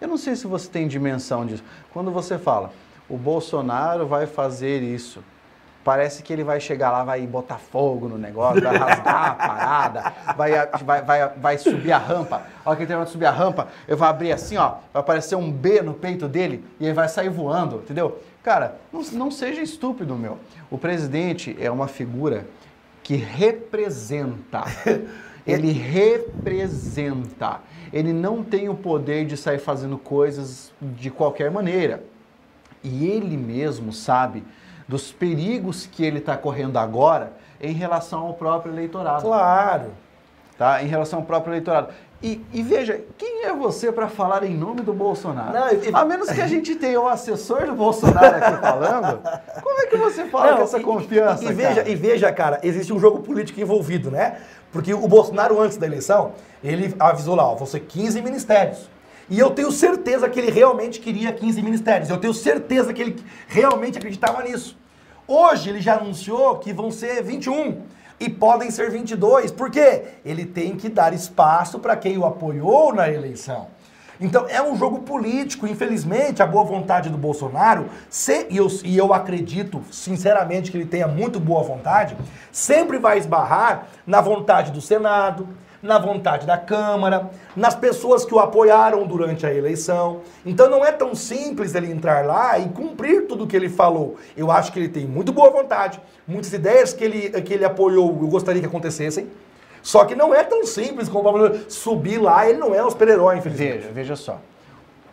Eu não sei se você tem dimensão disso. Quando você fala, o Bolsonaro vai fazer isso Parece que ele vai chegar lá, vai botar fogo no negócio, vai rasgar a parada, vai, vai, vai, vai subir a rampa. A hora que ele terminar de subir a rampa, eu vou abrir assim, ó, vai aparecer um B no peito dele e ele vai sair voando, entendeu? Cara, não, não seja estúpido, meu. O presidente é uma figura que representa. Ele representa. Ele não tem o poder de sair fazendo coisas de qualquer maneira. E ele mesmo sabe dos perigos que ele está correndo agora em relação ao próprio eleitorado. Claro. Tá? Em relação ao próprio eleitorado. E, e veja, quem é você para falar em nome do Bolsonaro? Não, e, a menos que a gente tenha o um assessor do Bolsonaro aqui falando, como é que você fala Não, com essa confiança? E, veja, cara? e veja, cara, existe um jogo político envolvido, né? Porque o Bolsonaro, antes da eleição, ele avisou lá, ó, vão ser 15 ministérios. E eu tenho certeza que ele realmente queria 15 ministérios. Eu tenho certeza que ele realmente acreditava nisso. Hoje ele já anunciou que vão ser 21 e podem ser 22. Por quê? Ele tem que dar espaço para quem o apoiou na eleição. Então é um jogo político, infelizmente, a boa vontade do Bolsonaro, se, e, eu, e eu acredito sinceramente que ele tenha muito boa vontade, sempre vai esbarrar na vontade do Senado, na vontade da Câmara, nas pessoas que o apoiaram durante a eleição. Então não é tão simples ele entrar lá e cumprir tudo o que ele falou. Eu acho que ele tem muito boa vontade, muitas ideias que ele, que ele apoiou, eu gostaria que acontecessem. Só que não é tão simples como subir lá, ele não é um super-herói, infelizmente. Veja, veja só.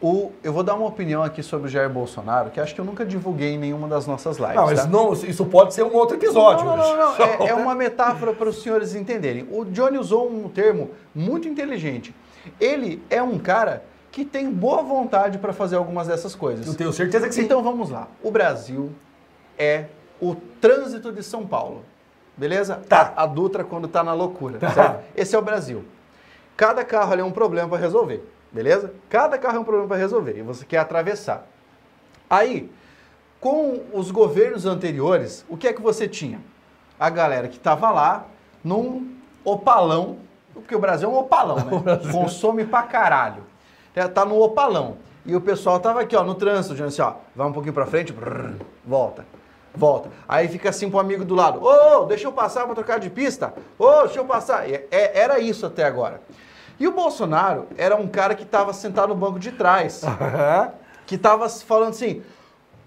O, eu vou dar uma opinião aqui sobre o Jair Bolsonaro, que acho que eu nunca divulguei em nenhuma das nossas lives. Não, tá? não isso pode ser um outro episódio. Não, não, não. não. É, é, uma metáfora para os senhores entenderem. O Johnny usou um termo muito inteligente. Ele é um cara que tem boa vontade para fazer algumas dessas coisas. Eu tenho certeza que sim. Então vamos lá. O Brasil é o trânsito de São Paulo. Beleza? Tá. A, Dutra quando está na loucura. Tá. Esse é o Brasil. Cada carro ali é um problema para resolver. Beleza? Cada carro é um problema para resolver e você quer atravessar. Aí, com os governos anteriores, o que é que você tinha? A galera que estava lá num opalão, porque o Brasil é um opalão, né? Consome pra caralho. É, tá no opalão. E o pessoal tava aqui, ó, no trânsito, dizendo assim, ó, vai um pouquinho para frente, brrr, volta, volta. Aí fica assim pro amigo do lado, ô, oh, deixa eu passar para trocar de pista, ô, oh, deixa eu passar. É, era isso até agora. E o Bolsonaro era um cara que estava sentado no banco de trás, que estava falando assim: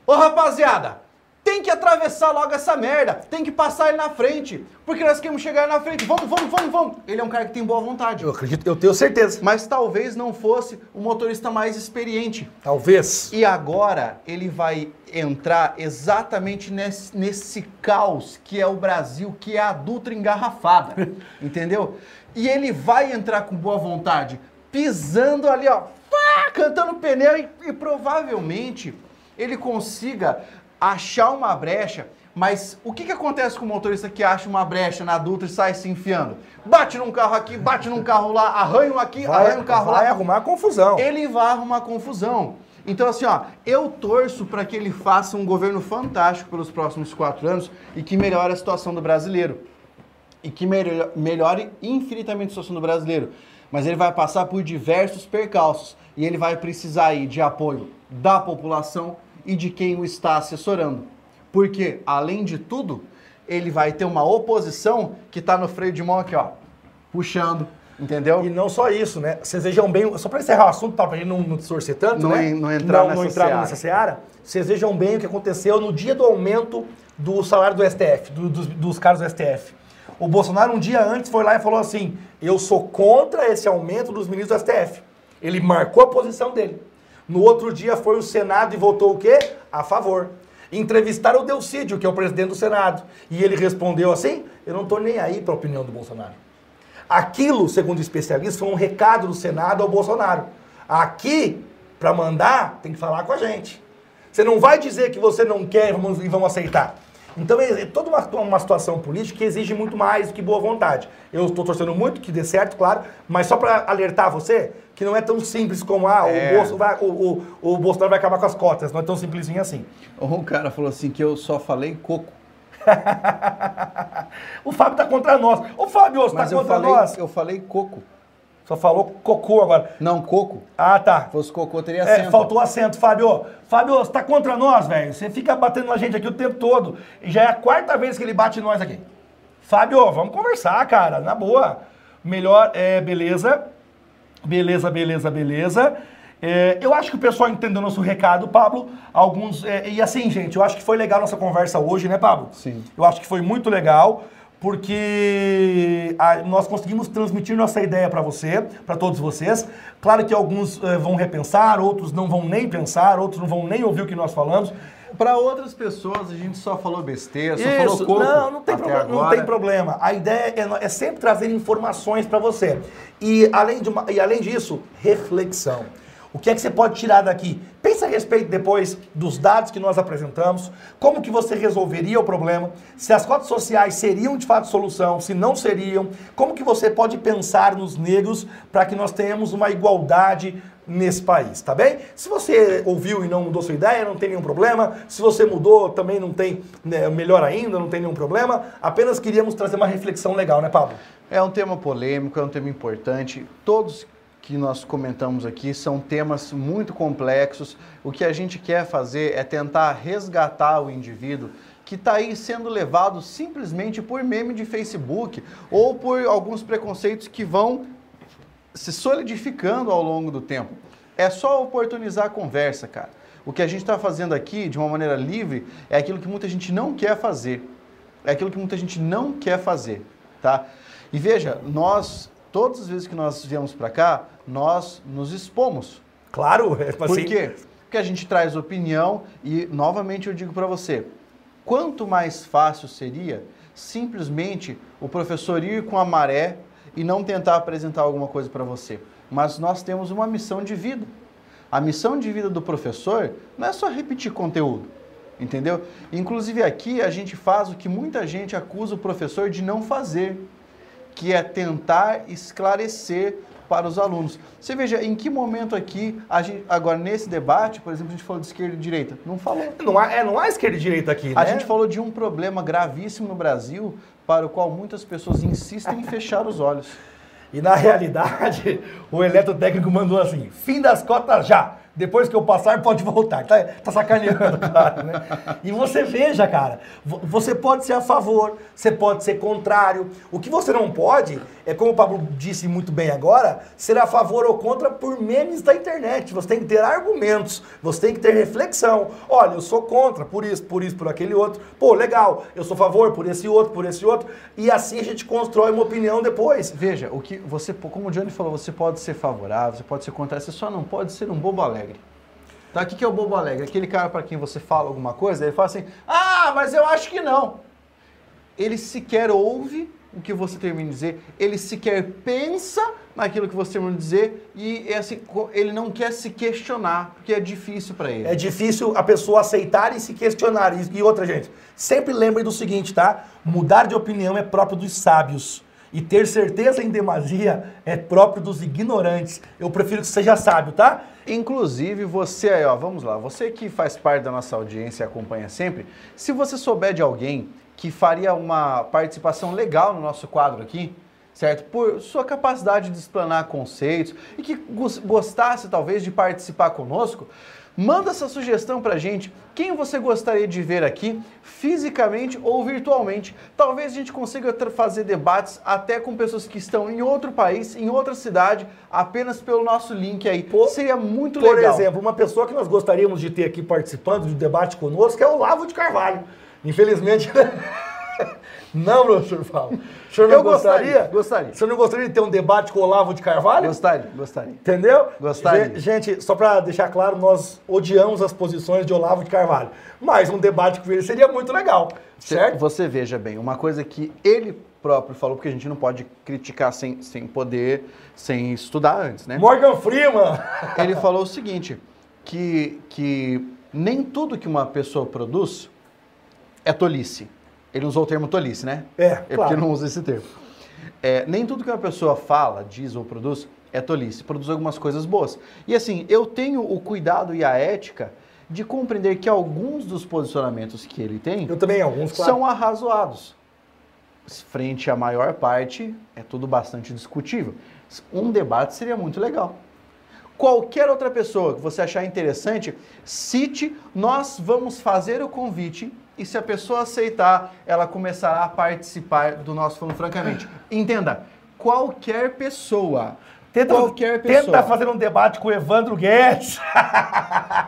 Ô rapaziada, tem que atravessar logo essa merda, tem que passar ele na frente, porque nós queremos chegar na frente, vamos, vamos, vamos, vamos. Ele é um cara que tem boa vontade. Eu acredito, eu tenho certeza. Mas talvez não fosse o motorista mais experiente. Talvez. E agora ele vai entrar exatamente nesse, nesse caos que é o Brasil, que é a Dutra engarrafada, entendeu? E ele vai entrar com boa vontade, pisando ali, ó, cantando pneu e, e provavelmente ele consiga achar uma brecha. Mas o que, que acontece com o motorista que acha uma brecha na Dutra e sai se enfiando? Bate num carro aqui, bate num carro lá, arranha um aqui, vai, arranha um carro vai lá. Vai arrumar confusão. Ele vai arrumar confusão. Então, assim, ó, eu torço para que ele faça um governo fantástico pelos próximos quatro anos e que melhore a situação do brasileiro e que melhore infinitamente a situação do brasileiro. Mas ele vai passar por diversos percalços e ele vai precisar aí de apoio da população e de quem o está assessorando. Porque, além de tudo, ele vai ter uma oposição que está no freio de mão aqui, ó, puxando, entendeu? E não só isso, né? Vocês vejam bem, só para encerrar o assunto, para a gente não, não distorcer tanto, não, né? Não entrar, não, nessa, não entrar seara. nessa seara. Vocês vejam bem o que aconteceu no dia do aumento do salário do STF, do, dos, dos caras do STF. O Bolsonaro, um dia antes, foi lá e falou assim: eu sou contra esse aumento dos ministros do STF. Ele marcou a posição dele. No outro dia foi o Senado e votou o quê? A favor. Entrevistaram o Delcídio, que é o presidente do Senado. E ele respondeu assim: eu não estou nem aí para a opinião do Bolsonaro. Aquilo, segundo especialistas, foi um recado do Senado ao Bolsonaro. Aqui, para mandar, tem que falar com a gente. Você não vai dizer que você não quer e vamos, e vamos aceitar. Então é, é toda uma, uma situação política que exige muito mais do que boa vontade. Eu estou torcendo muito que dê certo, claro, mas só para alertar você que não é tão simples como ah, é. o, Bolso vai, o, o, o Bolsonaro vai acabar com as cotas, não é tão simplesinho assim. Um cara falou assim que eu só falei coco. o Fábio tá contra nós. Ô Fábio, você tá contra falei, nós? Eu falei coco. Só falou cocô agora. Não, coco. Ah, tá. Se fosse cocô, teria É, acento. faltou acento, Fábio. Fábio, você tá contra nós, velho. Você fica batendo na gente aqui o tempo todo. E já é a quarta vez que ele bate nós aqui. Fábio, vamos conversar, cara, na boa. Melhor, é, beleza. Beleza, beleza, beleza. É, eu acho que o pessoal entendeu nosso recado, Pablo. Alguns. é, e assim, gente, eu acho que foi legal nossa conversa hoje, né, Pablo? Sim. Eu acho que foi muito legal, porque a- nós conseguimos transmitir nossa ideia para você, para todos vocês. Claro que alguns eh, vão repensar, outros não vão nem pensar, outros não vão nem ouvir o que nós falamos. Para outras pessoas, a gente só falou besteira, só falou Isso, coco. não, não tem, problema, não agora. tem problema. A ideia é, é sempre trazer informações para você. E além, de uma- e além disso, reflexão. O que é que você pode tirar daqui? Pensa a respeito depois dos dados que nós apresentamos, como que você resolveria o problema, se as cotas sociais seriam de fato solução, se não seriam, como que você pode pensar nos negros para que nós tenhamos uma igualdade nesse país, tá bem? Se você ouviu e não mudou sua ideia, não tem nenhum problema. Se você mudou, também não tem, né, melhor ainda, não tem nenhum problema. Apenas queríamos trazer uma reflexão legal, né, Pablo? É um tema polêmico, é um tema importante. Todos que nós comentamos aqui são temas muito complexos. O que a gente quer fazer é tentar resgatar o indivíduo que está aí sendo levado simplesmente por meme de Facebook ou por alguns preconceitos que vão se solidificando ao longo do tempo. É só oportunizar a conversa, cara. O que a gente está fazendo aqui, de uma maneira livre, é aquilo que muita gente não quer fazer. É aquilo que muita gente não quer fazer, tá? E veja, nós, todas as vezes que nós viemos para cá, nós nos expomos. Claro, é Por assim. quê? Porque a gente traz opinião e, novamente, eu digo para você, quanto mais fácil seria simplesmente o professor ir com a maré e não tentar apresentar alguma coisa para você. Mas nós temos uma missão de vida. A missão de vida do professor não é só repetir conteúdo, entendeu? Inclusive aqui a gente faz o que muita gente acusa o professor de não fazer, que é tentar esclarecer para os alunos. Você veja, em que momento aqui, a gente, agora nesse debate, por exemplo, a gente falou de esquerda e direita? Não falou. Não há, é, não há esquerda e direita aqui, A né? gente falou de um problema gravíssimo no Brasil, para o qual muitas pessoas insistem em fechar os olhos. E na realidade, o eletrotécnico mandou assim: fim das cotas já. Depois que eu passar, pode voltar. Tá, tá sacaneando, claro, né? E você veja, cara, vo- você pode ser a favor, você pode ser contrário. O que você não pode é, como o Pablo disse muito bem agora, ser a favor ou contra por memes da internet. Você tem que ter argumentos, você tem que ter reflexão. Olha, eu sou contra por isso, por isso, por aquele outro. Pô, legal, eu sou a favor por esse outro, por esse outro. E assim a gente constrói uma opinião depois. Veja, o que você, como o Johnny falou, você pode ser favorável, você pode ser contrário, você só não pode ser um bobo alegre. Tá? O que é o bobo alegre? Aquele cara para quem você fala alguma coisa, ele fala assim: ah, mas eu acho que não. Ele sequer ouve o que você termina de dizer, ele sequer pensa naquilo que você termina de dizer e é assim, ele não quer se questionar, porque é difícil para ele. É difícil a pessoa aceitar e se questionar. E outra, gente, sempre lembre do seguinte, tá? Mudar de opinião é próprio dos sábios. E ter certeza em demasia é próprio dos ignorantes. Eu prefiro que seja sábio, tá? Inclusive, você aí, ó, vamos lá, você que faz parte da nossa audiência e acompanha sempre, se você souber de alguém que faria uma participação legal no nosso quadro aqui, certo? Por sua capacidade de explanar conceitos e que gos- gostasse talvez de participar conosco, manda essa sugestão pra gente. Quem você gostaria de ver aqui, fisicamente ou virtualmente? Talvez a gente consiga fazer debates até com pessoas que estão em outro país, em outra cidade, apenas pelo nosso link aí. Por- Seria muito Por legal. exemplo, uma pessoa que nós gostaríamos de ter aqui participando do debate conosco é o Lavo de Carvalho. Infelizmente. não, professor Paulo. O senhor Eu gostaria, gostaria? gostaria. O senhor não gostaria de ter um debate com o Olavo de Carvalho? Gostaria, gostaria. Entendeu? Gostaria. Gen- Gente, só para deixar claro, nós odiamos as posições de Olavo de Carvalho. Mas um debate com ele seria muito legal, certo? Você veja bem, uma coisa que ele próprio falou, porque a gente não pode criticar sem, sem poder, sem estudar antes, né? Morgan Freeman. Ele falou o seguinte, que, que nem tudo que uma pessoa produz é tolice. Ele usou o termo tolice, né? É, É porque claro. não usa esse termo. É, nem tudo que uma pessoa fala, diz ou produz é tolice. Produz algumas coisas boas. E assim, eu tenho o cuidado e a ética de compreender que alguns dos posicionamentos que ele tem Eu também, alguns, claro. são arrazoados. Frente à maior parte, é tudo bastante discutível. Um debate seria muito legal. Qualquer outra pessoa que você achar interessante, cite, nós vamos fazer o convite e se a pessoa aceitar, ela começará a participar do nosso Falando Francamente. Entenda, qualquer pessoa Tenta, qualquer pessoa. Tenta fazer um debate com o Evandro Guedes.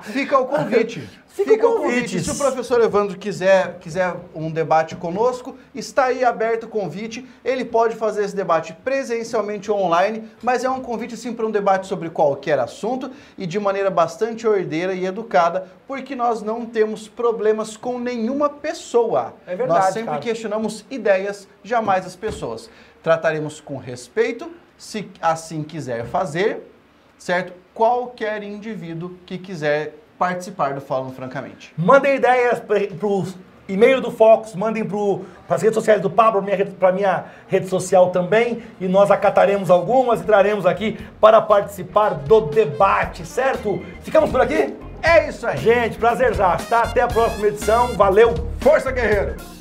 Fica o convite. Fica, Fica o convite. convite. Se o professor Evandro quiser, quiser um debate conosco, está aí aberto o convite. Ele pode fazer esse debate presencialmente ou online, mas é um convite sim para um debate sobre qualquer assunto e de maneira bastante ordeira e educada, porque nós não temos problemas com nenhuma pessoa. É verdade. Nós sempre cara. questionamos ideias, jamais as pessoas. Trataremos com respeito, se assim quiser fazer, certo? Qualquer indivíduo que quiser participar do Falando Francamente. Mandem ideias para os e-mail do Fox, mandem para as redes sociais do Pablo, para minha rede social também, e nós acataremos algumas e traremos aqui para participar do debate, certo? Ficamos por aqui? É isso aí. Gente, prazerzaço, tá? Até a próxima edição. Valeu. Força, guerreiro!